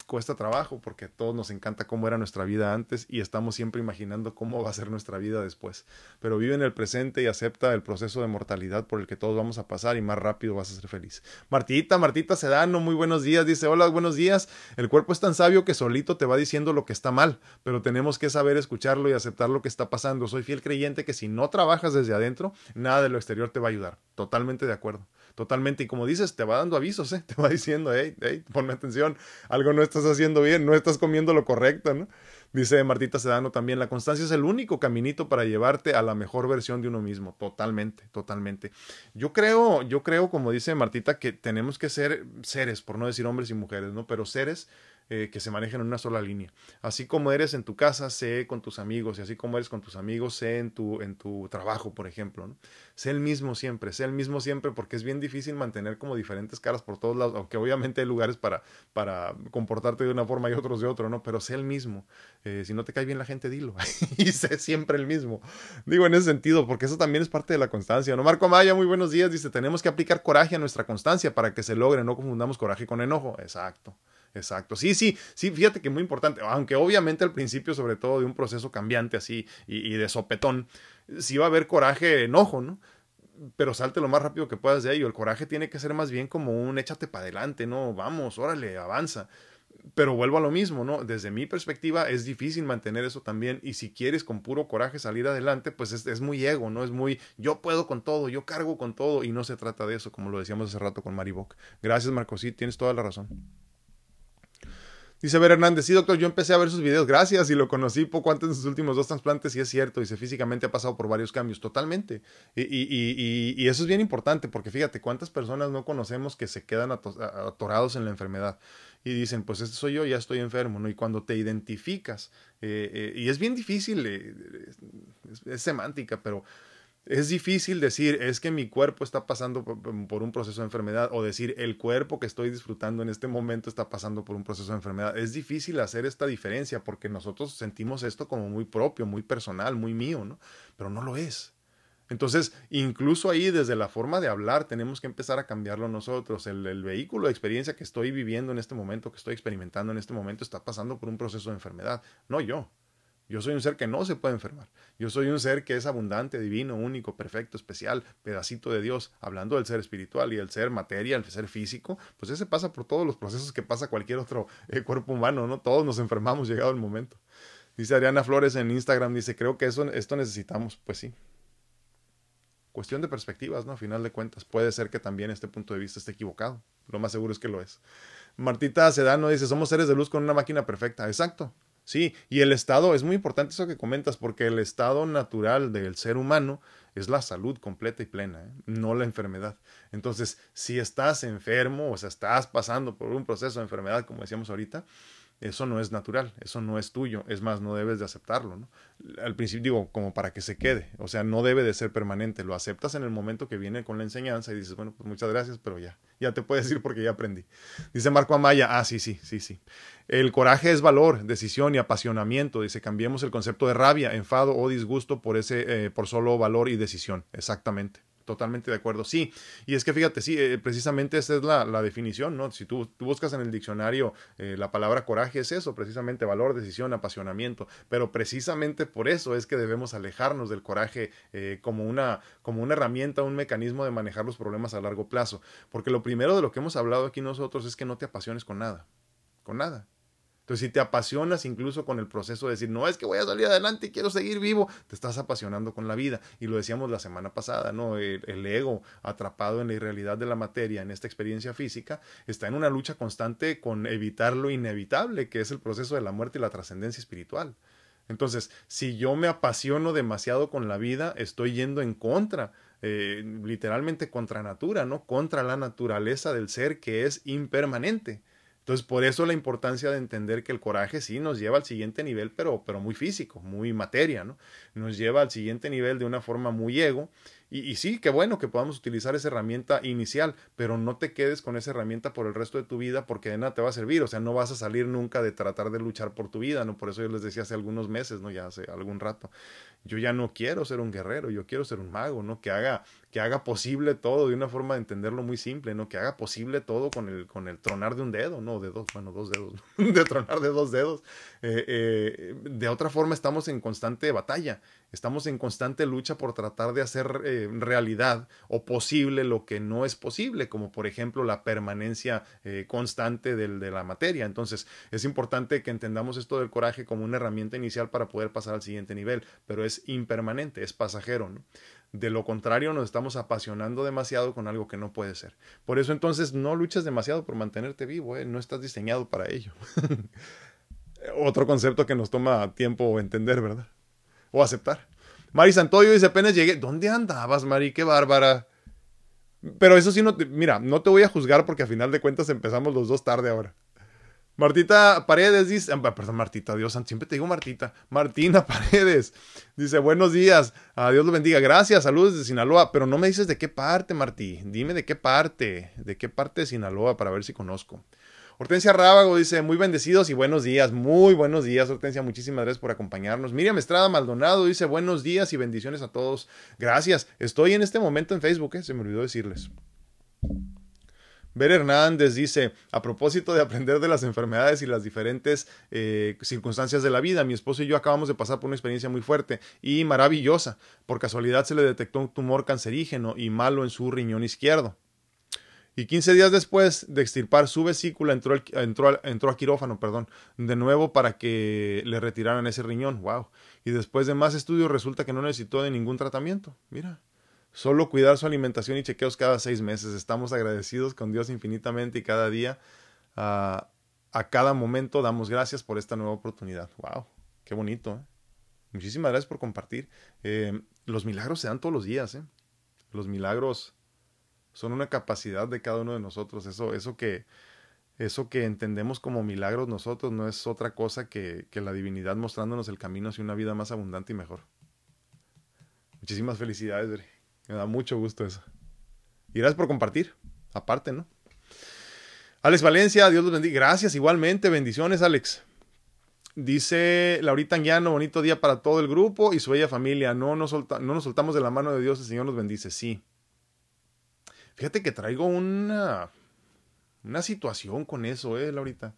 cuesta trabajo porque a todos nos encanta cómo era nuestra vida antes y estamos siempre imaginando cómo va a ser nuestra vida después. Pero vive en el presente y acepta el proceso de mortalidad por el que todos vamos a pasar y más rápido vas a ser feliz. Martita, Martita Sedano, muy buenos días. Dice, hola, buenos días. El cuerpo es tan sabio que solito te va diciendo lo que está mal, pero tenemos que saber escucharlo y aceptar lo que está pasando. Soy fiel creyente que si no trabajas desde adentro, nada de lo exterior te va a ayudar. Totalmente de acuerdo totalmente. Y como dices, te va dando avisos, ¿eh? te va diciendo, hey, hey, ponme atención, algo no estás haciendo bien, no estás comiendo lo correcto, ¿no? Dice Martita Sedano también, la constancia es el único caminito para llevarte a la mejor versión de uno mismo. Totalmente, totalmente. Yo creo, yo creo, como dice Martita, que tenemos que ser seres, por no decir hombres y mujeres, ¿no? Pero seres eh, que se manejen en una sola línea. Así como eres en tu casa, sé con tus amigos, y así como eres con tus amigos, sé en tu, en tu trabajo, por ejemplo. Sé el mismo siempre, sé el mismo siempre, porque es bien difícil mantener como diferentes caras por todos lados, aunque obviamente hay lugares para, para comportarte de una forma y otros de otro, ¿no? Pero sé el mismo. Eh, si no te cae bien la gente, dilo. y sé siempre el mismo. Digo en ese sentido, porque eso también es parte de la constancia, ¿no? Marco Amaya, muy buenos días, dice, tenemos que aplicar coraje a nuestra constancia para que se logre, no confundamos coraje con enojo. Exacto. Exacto. Sí, sí, sí, fíjate que muy importante, aunque obviamente al principio, sobre todo de un proceso cambiante así y, de sopetón, sí va a haber coraje, enojo, ¿no? pero salte lo más rápido que puedas de ello. El coraje tiene que ser más bien como un échate para adelante, ¿no? Vamos, órale, avanza. Pero vuelvo a lo mismo, ¿no? Desde mi perspectiva es difícil mantener eso también y si quieres con puro coraje salir adelante, pues es, es, muy ego, ¿no? Es muy yo puedo con todo, yo cargo con todo y no se trata de eso, como lo decíamos hace rato con Maribok. Gracias, Marco, sí, tienes toda la razón. Dice Ver Hernández, sí, doctor, yo empecé a ver sus videos, gracias, y lo conocí poco antes de sus últimos dos trasplantes, y es cierto, dice, físicamente ha pasado por varios cambios, totalmente. Y, eso es bien importante, porque fíjate, cuántas personas no conocemos que se quedan atorados en la enfermedad y dicen, pues este soy yo, ya estoy enfermo, ¿no? Y cuando te identificas, eh, eh, y es bien difícil, eh, es, semántica, pero es difícil decir, es que mi cuerpo está pasando por, un proceso de enfermedad, o decir, el cuerpo que estoy disfrutando en este momento está pasando por un proceso de enfermedad. Es difícil hacer esta diferencia porque nosotros sentimos esto como muy propio, muy personal, muy mío, ¿no? Pero no lo es. Entonces, incluso ahí desde la forma de hablar tenemos que empezar a cambiarlo nosotros. El, vehículo de experiencia que estoy viviendo en este momento, que estoy experimentando en este momento, está pasando por un proceso de enfermedad, no yo. Yo soy un ser que no se puede enfermar. Yo soy un ser que es abundante, divino, único, perfecto, especial, pedacito de Dios. Hablando del ser espiritual y el ser materia, el ser físico, pues ese pasa por todos los procesos que pasa cualquier otro eh, cuerpo humano, ¿no? Todos nos enfermamos llegado el momento. Dice Ariana Flores en Instagram, dice, creo que eso, esto necesitamos. Pues sí, cuestión de perspectivas, ¿no? A final de cuentas, puede ser que también este punto de vista esté equivocado. Lo más seguro es que lo es. Martita Sedano dice, somos seres de luz con una máquina perfecta. Exacto. Sí, y el estado, es muy importante eso que comentas, porque el estado natural del ser humano es la salud completa y plena, ¿eh? no la enfermedad. Entonces, si estás enfermo, o sea, estás pasando por un proceso de enfermedad, como decíamos ahorita, eso no es natural, eso no es tuyo, es más, no debes de aceptarlo, ¿no? Al principio digo, como para que se quede, o sea, no debe de ser permanente, lo aceptas en el momento que viene con la enseñanza y dices, bueno, pues muchas gracias, pero ya, ya te puedes ir porque ya aprendí. Dice Marco Amaya, ah, sí, sí, sí, sí. El coraje es valor, decisión y apasionamiento, dice, cambiemos el concepto de rabia, enfado o disgusto por ese, eh, por solo valor y decisión, exactamente. Totalmente de acuerdo, sí. Y es que fíjate, sí, eh, precisamente esa es la, definición, ¿no? Si tú, buscas en el diccionario eh, la palabra coraje, es eso, precisamente valor, decisión, apasionamiento. Pero precisamente por eso es que debemos alejarnos del coraje eh, como, una, como una herramienta, un mecanismo de manejar los problemas a largo plazo. Porque lo primero de lo que hemos hablado aquí nosotros es que no te apasiones con nada, con nada. Entonces, si te apasionas incluso con el proceso de decir, no es que voy a salir adelante y quiero seguir vivo, te estás apasionando con la vida. Y lo decíamos la semana pasada, ¿no? El, ego atrapado en la irrealidad de la materia, en esta experiencia física, está en una lucha constante con evitar lo inevitable, que es el proceso de la muerte y la trascendencia espiritual. Entonces, si yo me apasiono demasiado con la vida, estoy yendo en contra eh, literalmente contra natura, ¿no? Contra la naturaleza del ser que es impermanente. Entonces, por eso la importancia de entender que el coraje sí nos lleva al siguiente nivel, pero, pero muy físico, muy materia, ¿no? Nos lleva al siguiente nivel de una forma muy ego y, sí, qué bueno que podamos utilizar esa herramienta inicial, pero no te quedes con esa herramienta por el resto de tu vida porque de nada te va a servir. O sea, no vas a salir nunca de tratar de luchar por tu vida, ¿no? Por eso yo les decía hace algunos meses, ¿no? Ya hace algún rato. Yo ya no quiero ser un guerrero, yo quiero ser un mago, ¿no? Que haga, que haga posible todo de una forma de entenderlo muy simple, ¿no? Que haga posible todo con el, con el tronar de un dedo, ¿no? De dos, bueno, dos dedos, de tronar de dos dedos. Eh, eh, de otra forma estamos en constante batalla Estamos en constante lucha por tratar de hacer eh, realidad o posible lo que no es posible, como por ejemplo la permanencia constante del, de la materia. Entonces, es importante que entendamos esto del coraje como una herramienta inicial para poder pasar al siguiente nivel, pero es impermanente, es pasajero. ¿no? De lo contrario, nos estamos apasionando demasiado con algo que no puede ser. Por eso entonces no luches demasiado por mantenerte vivo, ¿eh? no estás diseñado para ello. Otro concepto que nos toma tiempo entender, ¿verdad? o aceptar. Mari Santoyo dice, apenas llegué. ¿Dónde andabas, Mari? Qué bárbara. Pero eso sí, no te, mira, no te voy a juzgar porque a final de cuentas empezamos los dos tarde ahora. Martita Paredes dice, ah, perdón, Martita, Dios, siempre te digo Martita. Martina Paredes dice, buenos días, a Dios lo bendiga, gracias, saludos de Sinaloa, pero no me dices de qué parte, Martí, dime de qué parte, de qué parte de Sinaloa para ver si conozco. Hortensia Rábago dice, muy bendecidos y buenos días, muy buenos días, Hortensia, muchísimas gracias por acompañarnos. Miriam Estrada Maldonado dice, buenos días y bendiciones a todos. Gracias, estoy en este momento en Facebook, ¿eh? se me olvidó decirles. Ver Hernández dice, a propósito de aprender de las enfermedades y las diferentes eh, circunstancias de la vida, mi esposo y yo acabamos de pasar por una experiencia muy fuerte y maravillosa. Por casualidad se le detectó un tumor cancerígeno y malo en su riñón izquierdo. Y 15 días después de extirpar su vesícula, entró, entró, entró, a quirófano, perdón, de nuevo para que le retiraran ese riñón. ¡Wow! Y después de más estudios resulta que no necesitó de ningún tratamiento. Mira, solo cuidar su alimentación y chequeos cada seis meses. Estamos agradecidos con Dios infinitamente y cada día, a cada momento, damos gracias por esta nueva oportunidad. ¡Wow! ¡Qué bonito! ¿eh? Muchísimas gracias por compartir. Eh, los milagros se dan todos los días. ¿eh? Los milagros son una capacidad de cada uno de nosotros. Eso, eso que, eso que entendemos como milagros nosotros no es otra cosa que, que la divinidad mostrándonos el camino hacia una vida más abundante y mejor. Muchísimas felicidades, Me da mucho gusto eso. Y gracias por compartir. Aparte, ¿no? Alex Valencia, Dios los bendiga. Gracias, igualmente. Bendiciones, Alex. Dice Laurita Anguiano, bonito día para todo el grupo y su bella familia. No nos, no nos soltamos de la mano de Dios, el Señor nos bendice. Sí, Fíjate que traigo una, una situación con eso, eh, Laurita.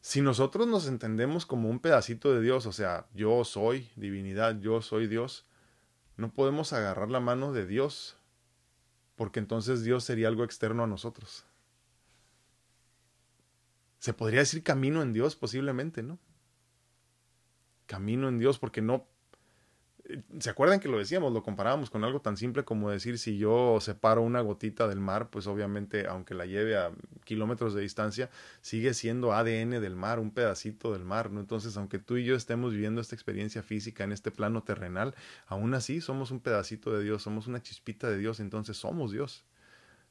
Si nosotros nos entendemos como un pedacito de Dios, o sea, yo soy divinidad, yo soy Dios, no podemos agarrar la mano de Dios, porque entonces Dios sería algo externo a nosotros. Se podría decir camino en Dios posiblemente, ¿no? Camino en Dios, porque no, ¿Se acuerdan que lo decíamos? Lo comparábamos con algo tan simple como decir si yo separo una gotita del mar, pues obviamente aunque la lleve a kilómetros de distancia, sigue siendo ADN del mar, un pedacito del mar, ¿no? Entonces, aunque tú y yo estemos viviendo esta experiencia física en este plano terrenal, aún así somos un pedacito de Dios, somos una chispita de Dios, entonces somos Dios.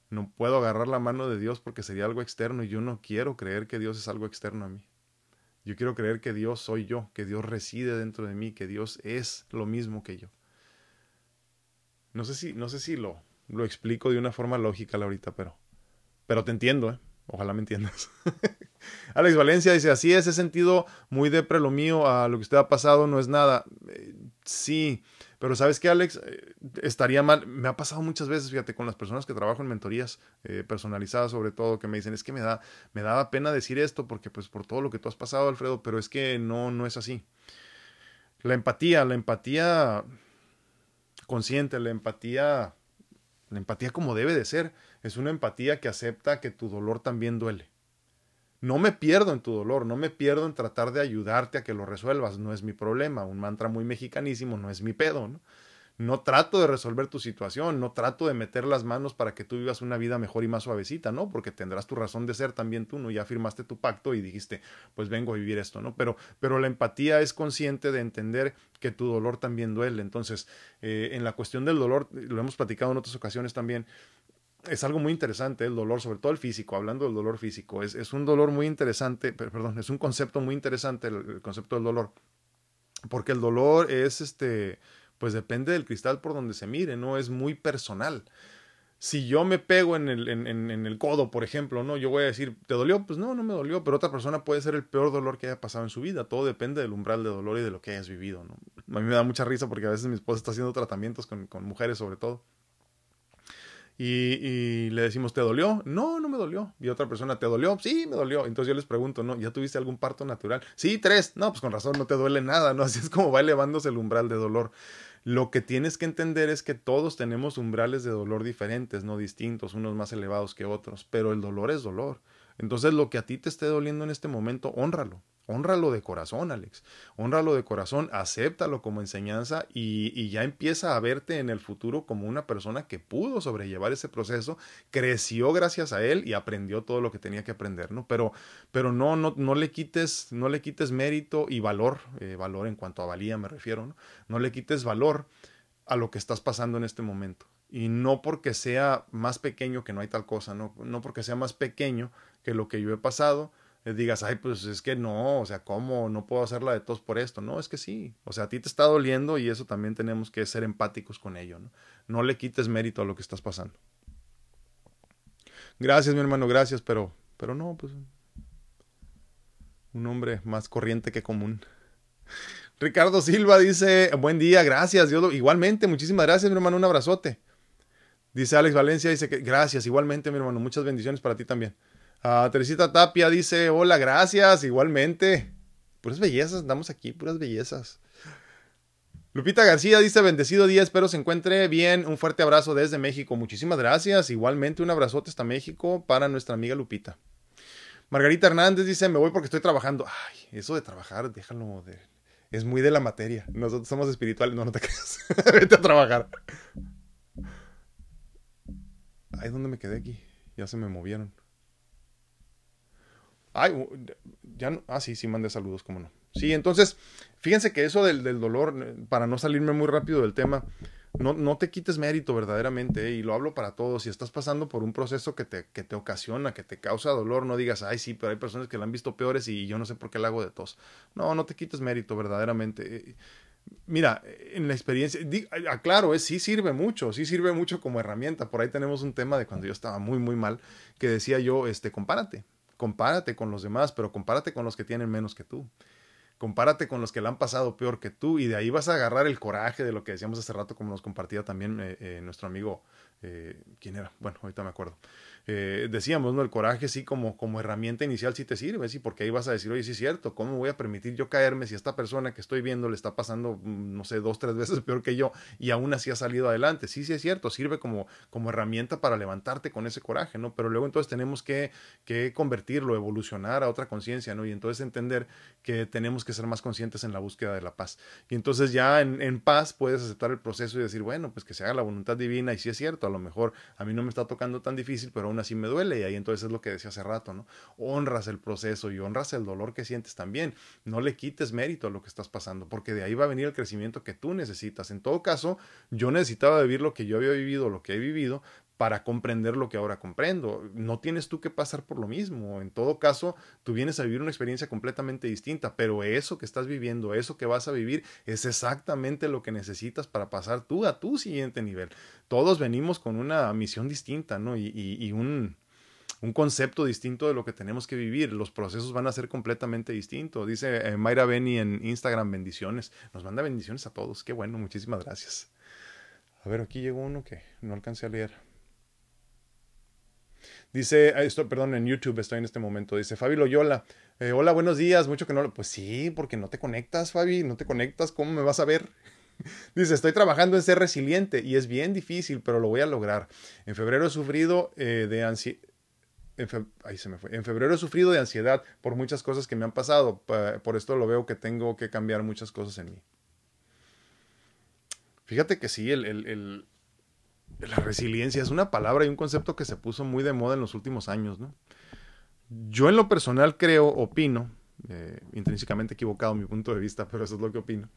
No puedo agarrar la mano de Dios porque sería algo externo y yo no quiero creer que Dios es algo externo a mí. Yo quiero creer que Dios soy yo, que Dios reside dentro de mí, que Dios es lo mismo que yo. No sé si, no sé si lo, lo explico de una forma lógica ahorita, pero, pero te entiendo, ¿eh? Ojalá me entiendas. Alex Valencia dice, así es, he sentido muy depre lo mío, a lo que usted ha pasado no es nada. Eh, sí, pero sabes qué, Alex, eh, estaría mal. Me ha pasado muchas veces, fíjate, con las personas que trabajo en mentorías eh, personalizadas, sobre todo, que me dicen, es que me da, me daba pena decir esto porque, pues, por todo lo que tú has pasado, Alfredo, pero es que no, no es así. La empatía, la empatía consciente, la empatía, la empatía como debe de ser, es una empatía que acepta que tu dolor también duele no me pierdo en tu dolor, no me pierdo en tratar de ayudarte a que lo resuelvas, no es mi problema, un mantra muy mexicanísimo, no es mi pedo, ¿no? No trato de resolver tu situación, no trato de meter las manos para que tú vivas una vida mejor y más suavecita, ¿no? Porque tendrás tu razón de ser también tú, ¿no? Ya firmaste tu pacto y dijiste, pues vengo a vivir esto, ¿no? Pero, pero la empatía es consciente de entender que tu dolor también duele. Entonces, eh, en la cuestión del dolor, lo hemos platicado en otras ocasiones también, es algo muy interesante el dolor, sobre todo el físico, hablando del dolor físico. Es, es un dolor muy interesante, perdón, es un concepto muy interesante el, concepto del dolor. Porque el dolor es este, pues depende del cristal por donde se mire, ¿no? Es muy personal. Si yo me pego en el, en, el codo, por ejemplo, ¿no? Yo voy a decir, ¿te dolió? Pues no, no me dolió, pero otra persona puede ser el peor dolor que haya pasado en su vida. Todo depende del umbral de dolor y de lo que hayas vivido, ¿no? A mí me da mucha risa porque a veces mi esposa está haciendo tratamientos con, con mujeres sobre todo y, le decimos, ¿te dolió? No, no me dolió. Y otra persona, ¿te dolió? Sí, me dolió. Entonces yo les pregunto, ¿no? ¿Ya tuviste algún parto natural? Sí, tres. No, pues con razón no te duele nada, ¿no? Así es como va elevándose el umbral de dolor. Lo que tienes que entender es que todos tenemos umbrales de dolor diferentes, no distintos, unos más elevados que otros, pero el dolor es dolor. Entonces lo que a ti te esté doliendo en este momento, honralo. Honralo de corazón, Alex. Honralo de corazón, acéptalo como enseñanza y, ya empieza a verte en el futuro como una persona que pudo sobrellevar ese proceso, creció gracias a él y aprendió todo lo que tenía que aprender, ¿no? Pero, pero no, no, no le quites, no le quites mérito y valor, eh, valor en cuanto a valía me refiero, ¿no? No le quites valor a lo que estás pasando en este momento. Y no porque sea más pequeño que no hay tal cosa, no, no porque sea más pequeño que lo que yo he pasado, digas, ay, pues es que no, o sea, ¿cómo? No puedo hacerla de todos por esto. No, es que sí. O sea, a ti te está doliendo y eso también tenemos que ser empáticos con ello, ¿no? No le quites mérito a lo que estás pasando. Gracias, mi hermano, gracias, pero, pero no, pues. Un hombre más corriente que común. Ricardo Silva dice, buen día, gracias. Dios igualmente, muchísimas gracias, mi hermano, un abrazote. Dice Alex Valencia, dice que gracias, igualmente, mi hermano, muchas bendiciones para ti también. Uh, Teresita Tapia dice, hola, gracias, igualmente. Puras bellezas, andamos aquí, puras bellezas. Lupita García dice, bendecido día, espero se encuentre bien. Un fuerte abrazo desde México. Muchísimas gracias. Igualmente un abrazote hasta México para nuestra amiga Lupita. Margarita Hernández dice, me voy porque estoy trabajando. Ay, eso de trabajar, déjalo de... Es muy de la materia. Nosotros somos espirituales, no, no te creas. Vete a trabajar. Ay, ¿dónde me quedé aquí? Ya se me movieron. Ay, ya no. Ah, sí, sí, mandé saludos, cómo no. Sí, entonces, fíjense que eso del, del dolor, eh, para no salirme muy rápido del tema, no, no te quites mérito verdaderamente, eh, y lo hablo para todos. Si estás pasando por un proceso que te, que te ocasiona, que te causa dolor, no digas, ay, sí, pero hay personas que la han visto peores y yo no sé por qué la hago de tos. No, no te quites mérito verdaderamente. Eh, mira, en la experiencia, aclaro, sí sirve mucho, sí sirve mucho como herramienta. Por ahí tenemos un tema de cuando yo estaba muy, muy mal, que decía yo, este, compárate, compárate con los demás, pero compárate con los que tienen menos que tú compárate con los que la han pasado peor que tú y de ahí vas a agarrar el coraje de lo que decíamos hace rato como nos compartía también eh, eh, nuestro amigo, eh, ¿quién era? Bueno, ahorita me acuerdo. Eh, decíamos, ¿no? El coraje sí como, como herramienta inicial sí te sirve, sí, porque ahí vas a decir, oye, sí es cierto, ¿cómo voy a permitir yo caerme si esta persona que estoy viendo le está pasando, mm, no sé, dos, tres veces peor que yo y aún así ha salido adelante? Sí, sí es cierto, sirve como, como herramienta para levantarte con ese coraje, ¿no? Pero luego entonces tenemos que, que convertirlo, evolucionar a otra conciencia, ¿no? Y entonces entender que tenemos que ser más conscientes en la búsqueda de la paz. Y entonces ya en, paz puedes aceptar el proceso y decir, bueno, pues que se haga la voluntad divina y sí es cierto, a lo mejor a mí no me está tocando tan difícil, pero aún así me duele y ahí entonces es lo que decía hace rato, ¿no? Honras el proceso y honras el dolor que sientes también. No le quites mérito a lo que estás pasando, porque de ahí va a venir el crecimiento que tú necesitas. En todo caso, yo necesitaba vivir lo que yo había vivido, lo que he vivido, para comprender lo que ahora comprendo. No tienes tú que pasar por lo mismo. En todo caso, tú vienes a vivir una experiencia completamente distinta, pero eso que estás viviendo, eso que vas a vivir, es exactamente lo que necesitas para pasar tú a tu siguiente nivel. Todos venimos con una misión distinta, ¿no? Y, un, un concepto distinto de lo que tenemos que vivir. Los procesos van a ser completamente distintos. Dice eh, Mayra Beni en Instagram, bendiciones. Nos manda bendiciones a todos. Qué bueno, muchísimas gracias. A ver, aquí llegó uno que no alcancé a leer. Dice, eh, esto, perdón, en YouTube estoy en este momento. Dice Fabi Loyola. Eh, hola, buenos días. Mucho que no. Pues sí, porque no te conectas, Fabi. No te conectas. ¿Cómo me vas a ver? Dice, estoy trabajando en ser resiliente y es bien difícil, pero lo voy a lograr. En febrero he sufrido eh, de ansiedad. En, se me fue. en febrero he sufrido de ansiedad por muchas cosas que me han pasado. Por esto lo veo que tengo que cambiar muchas cosas en mí. Fíjate que sí, el, el la resiliencia es una palabra y un concepto que se puso muy de moda en los últimos años, ¿no? Yo en lo personal creo, opino, eh, intrínsecamente equivocado mi punto de vista, pero eso es lo que opino.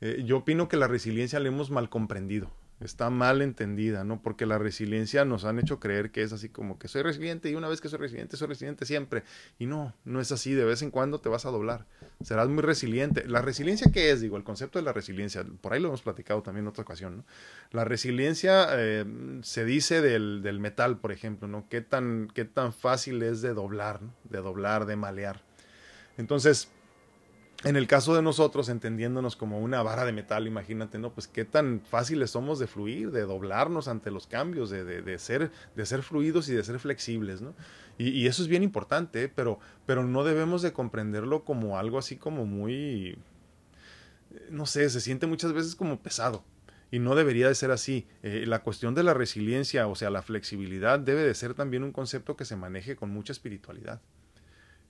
Eh, yo opino que la resiliencia la hemos mal comprendido está mal entendida, ¿no? Porque la resiliencia nos han hecho creer que es así como que soy resiliente y una vez que soy resiliente, soy resiliente siempre. Y no, no es así, de vez en cuando te vas a doblar, serás muy resiliente. ¿La resiliencia qué es? Digo, el concepto de la resiliencia, por ahí lo hemos platicado también en otra ocasión, ¿no? La resiliencia eh, se dice del, del, metal, por ejemplo, ¿no? ¿Qué tan, qué tan fácil es de doblar, de doblar, de malear. Entonces, en el caso de nosotros, entendiéndonos como una vara de metal, imagínate, ¿no? Pues qué tan fáciles somos de fluir, de doblarnos ante los cambios, de, de, ser, de ser fluidos y de ser flexibles, ¿no? Y, y eso es bien importante, ¿eh? pero, pero no debemos de comprenderlo como algo así como muy, no sé, se siente muchas veces como pesado. Y no debería de ser así. Eh, la cuestión de la resiliencia, o sea, la flexibilidad, debe de ser también un concepto que se maneje con mucha espiritualidad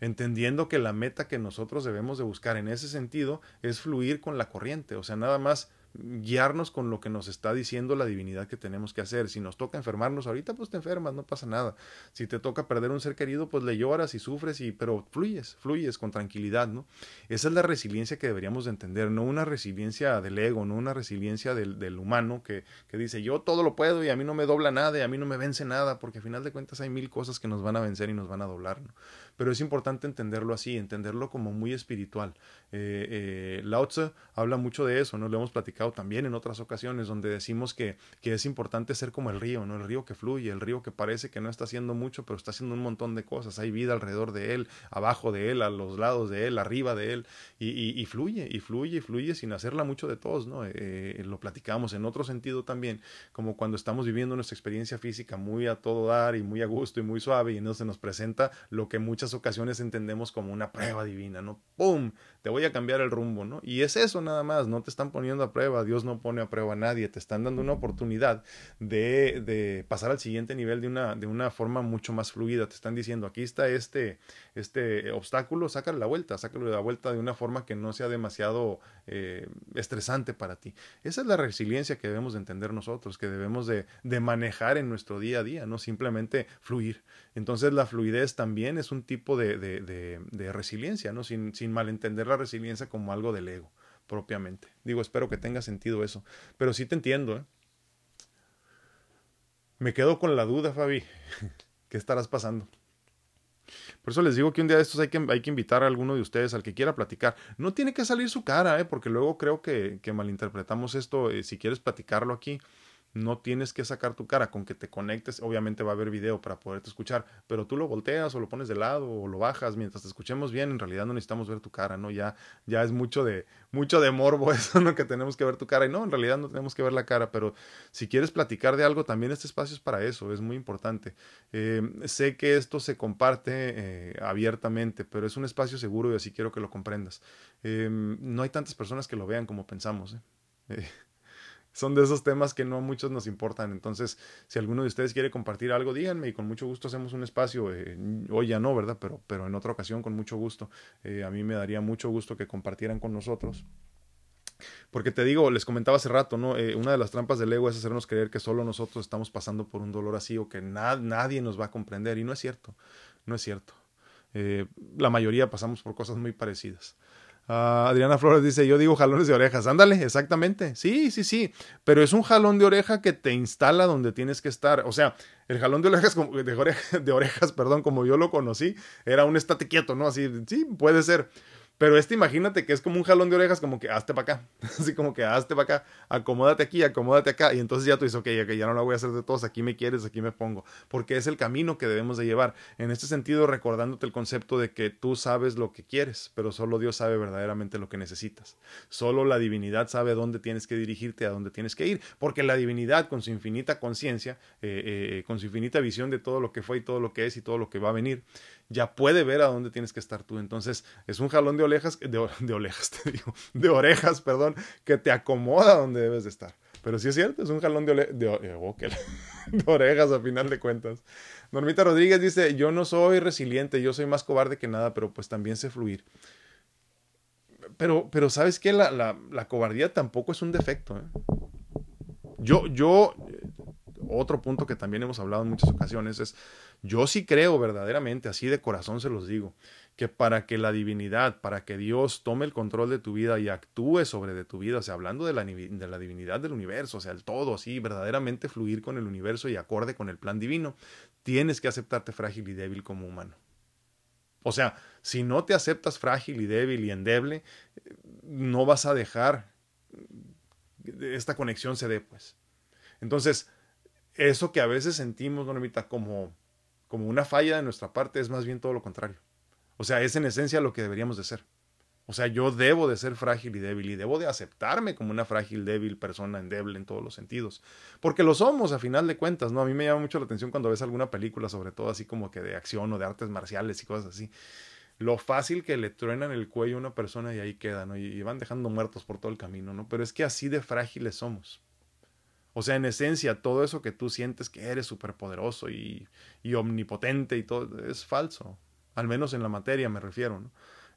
entendiendo que la meta que nosotros debemos de buscar en ese sentido es fluir con la corriente, o sea, nada más guiarnos con lo que nos está diciendo la divinidad que tenemos que hacer. Si nos toca enfermarnos ahorita, pues te enfermas, no pasa nada. Si te toca perder un ser querido, pues le lloras y sufres, y, pero fluyes, fluyes con tranquilidad, ¿no? Esa es la resiliencia que deberíamos de entender, no una resiliencia del ego, no una resiliencia del, humano que, que dice yo todo lo puedo y a mí no me dobla nada y a mí no me vence nada, porque al final de cuentas hay mil cosas que nos van a vencer y nos van a doblar, ¿no? Pero es importante entenderlo así, entenderlo como muy espiritual. Eh, eh, Lao Tzu habla mucho de eso, ¿no? Lo hemos platicado también en otras ocasiones, donde decimos que, que es importante ser como el río, ¿no? El río que fluye, el río que parece que no está haciendo mucho, pero está haciendo un montón de cosas. Hay vida alrededor de él, abajo de él, a los lados de él, arriba de él, y, fluye, y fluye, y fluye sin hacerla mucho de todos, ¿no? Eh, lo platicamos en otro sentido también, como cuando estamos viviendo nuestra experiencia física muy a todo dar y muy a gusto y muy suave, y entonces se nos presenta lo que en muchas ocasiones entendemos como una prueba divina, ¿no? ¡Pum! Te voy a cambiar el rumbo, ¿no? Y es eso nada más, no te están poniendo a prueba, Dios no pone a prueba a nadie, te están dando una oportunidad de, de pasar al siguiente nivel de una, de una forma mucho más fluida, te están diciendo, aquí está este, este obstáculo, sácale la vuelta, sácale la vuelta de una forma que no sea demasiado eh, estresante para ti. Esa es la resiliencia que debemos de entender nosotros, que debemos de, de manejar en nuestro día a día, no simplemente fluir. Entonces la fluidez también es un tipo de, de, de, resiliencia, ¿no? Sin, sin malentender la resiliencia como algo del ego propiamente. Digo, espero que tenga sentido eso. Pero sí te entiendo, ¿eh? Me quedo con la duda, Fabi. ¿Qué estarás pasando? Por eso les digo que un día de estos hay que, hay que invitar a alguno de ustedes al que quiera platicar. No tiene que salir su cara, ¿eh? porque luego creo que, que malinterpretamos esto. Eh, si quieres platicarlo aquí, no tienes que sacar tu cara, con que te conectes, obviamente va a haber video para poderte escuchar, pero tú lo volteas o lo pones de lado o lo bajas mientras te escuchemos bien, en realidad no necesitamos ver tu cara, ¿no? Ya, ya es mucho de, mucho de morbo eso, ¿no? Que tenemos que ver tu cara y no, en realidad no tenemos que ver la cara, pero si quieres platicar de algo, también este espacio es para eso, es muy importante. Eh, sé que esto se comparte eh, abiertamente, pero es un espacio seguro y así quiero que lo comprendas. Eh, no hay tantas personas que lo vean como pensamos, ¿eh? Son de esos temas que no a muchos nos importan. Entonces, si alguno de ustedes quiere compartir algo, díganme y con mucho gusto hacemos un espacio. Eh, hoy ya no, ¿verdad? Pero, pero en otra ocasión con mucho gusto. Eh, a mí me daría mucho gusto que compartieran con nosotros. Porque te digo, les comentaba hace rato, ¿no? Eh, una de las trampas del ego es hacernos creer que solo nosotros estamos pasando por un dolor así o que nadie nos va a comprender. Y no es cierto, no es cierto. la mayoría pasamos por cosas muy parecidas. Ah, Adriana Flores dice, yo digo jalones de orejas. Ándale, exactamente. Sí, sí, sí. Pero es un jalón de oreja que te instala donde tienes que estar. O sea, el jalón de orejas, de, de orejas, perdón, como yo lo conocí, era un estate quieto, ¿no? Así, sí, puede ser. Pero este imagínate que es como un jalón de orejas, como que hazte para acá, así como que hazte para acá, acomódate aquí, acomódate acá, y entonces ya tú dices, ok, ya no la voy a hacer de todos, aquí me quieres, aquí me pongo, porque es el camino que debemos de llevar. En este sentido, recordándote el concepto de que tú sabes lo que quieres, pero solo Dios sabe verdaderamente lo que necesitas. Solo la divinidad sabe dónde tienes que dirigirte, a dónde tienes que ir, porque la divinidad con su infinita conciencia, eh, eh, con su infinita visión de todo lo que fue y todo lo que es y todo lo que va a venir, ya puede ver a dónde tienes que estar tú. Entonces, es un jalón de orejas, de, orejas, te digo, de orejas, perdón, que te acomoda donde debes de estar. Pero sí es cierto, es un jalón de, de, de, orejas a final de cuentas. Normita Rodríguez dice, yo no soy resiliente, yo soy más cobarde que nada, pero pues también sé fluir. Pero, pero ¿sabes qué? La, la, la cobardía tampoco es un defecto. ¿eh? Yo, yo, otro punto que también hemos hablado en muchas ocasiones es, yo sí creo verdaderamente, así de corazón se los digo, que para que la divinidad, para que Dios tome el control de tu vida y actúe sobre de tu vida, o sea, hablando de la, de la divinidad del universo, o sea, el todo, así, verdaderamente fluir con el universo y acorde con el plan divino, tienes que aceptarte frágil y débil como humano. O sea, si no te aceptas frágil y débil y endeble, no vas a dejar esta conexión se dé, pues. Entonces, eso que a veces sentimos, Normita, como, como una falla de nuestra parte, es más bien todo lo contrario. O sea, es en esencia lo que deberíamos de ser. O sea, yo debo de ser frágil y débil y debo de aceptarme como una frágil, débil persona, endeble en todos los sentidos. Porque lo somos a final de cuentas, ¿no? A mí me llama mucho la atención cuando ves alguna película, sobre todo así como que de acción o de artes marciales y cosas así. Lo fácil que le truenan el cuello a una persona y ahí queda, ¿no? Y van dejando muertos por todo el camino, ¿no? Pero es que así de frágiles somos. O sea, en esencia, todo eso que tú sientes que eres superpoderoso y, omnipotente y todo, es falso. Al menos en la materia me refiero.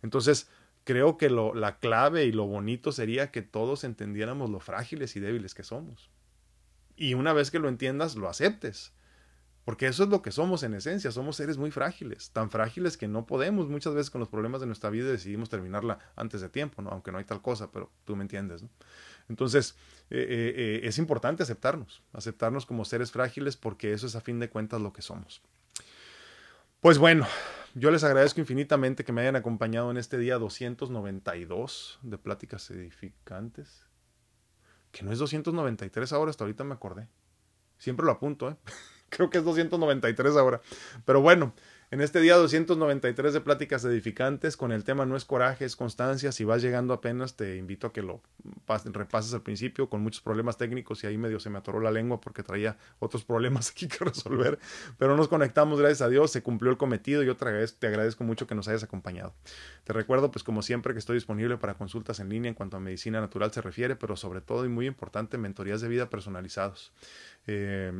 Entonces, creo que lo, la clave y lo bonito sería que todos entendiéramos lo frágiles y débiles que somos. Y una vez que lo entiendas, lo aceptes. Porque eso es lo que somos en esencia, somos seres muy frágiles, tan frágiles que no podemos muchas veces con los problemas de nuestra vida decidimos terminarla antes de tiempo, ¿no? aunque no hay tal cosa, pero tú me entiendes. ¿no? Entonces, eh, eh, eh, es importante aceptarnos, aceptarnos como seres frágiles porque eso es a fin de cuentas lo que somos. Pues bueno, yo les agradezco infinitamente que me hayan acompañado en este día 292 de Pláticas Edificantes. Que no es 293 ahora, hasta ahorita me acordé. Siempre lo apunto, ¿eh? Creo que es 293 ahora. Pero bueno, en este día 293 de Pláticas Edificantes, con el tema No es coraje, es constancia. Si vas llegando apenas, te invito a que lo repases al principio con muchos problemas técnicos y ahí medio se me atoró la lengua porque traía otros problemas aquí que resolver. Pero nos conectamos, gracias a Dios, se cumplió el cometido. Yo te agradezco, te agradezco mucho que nos hayas acompañado. Te recuerdo, pues como siempre, que estoy disponible para consultas en línea en cuanto a medicina natural se refiere, pero sobre todo y muy importante, mentorías de vida personalizados. Eh,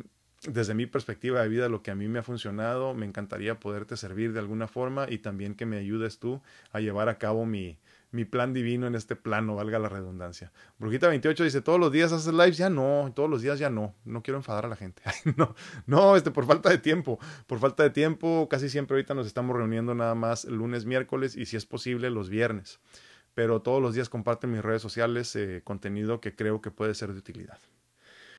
desde mi perspectiva de vida, lo que a mí me ha funcionado, me encantaría poderte servir de alguna forma y también que me ayudes tú a llevar a cabo mi, mi plan divino en este plano, valga la redundancia. Brujita 28 dice, todos los días haces lives, ya no, todos los días ya no, no quiero enfadar a la gente. no, no, este, por falta de tiempo, por falta de tiempo, casi siempre ahorita nos estamos reuniendo nada más lunes, miércoles y si es posible los viernes. Pero todos los días comparto en mis redes sociales eh, contenido que creo que puede ser de utilidad.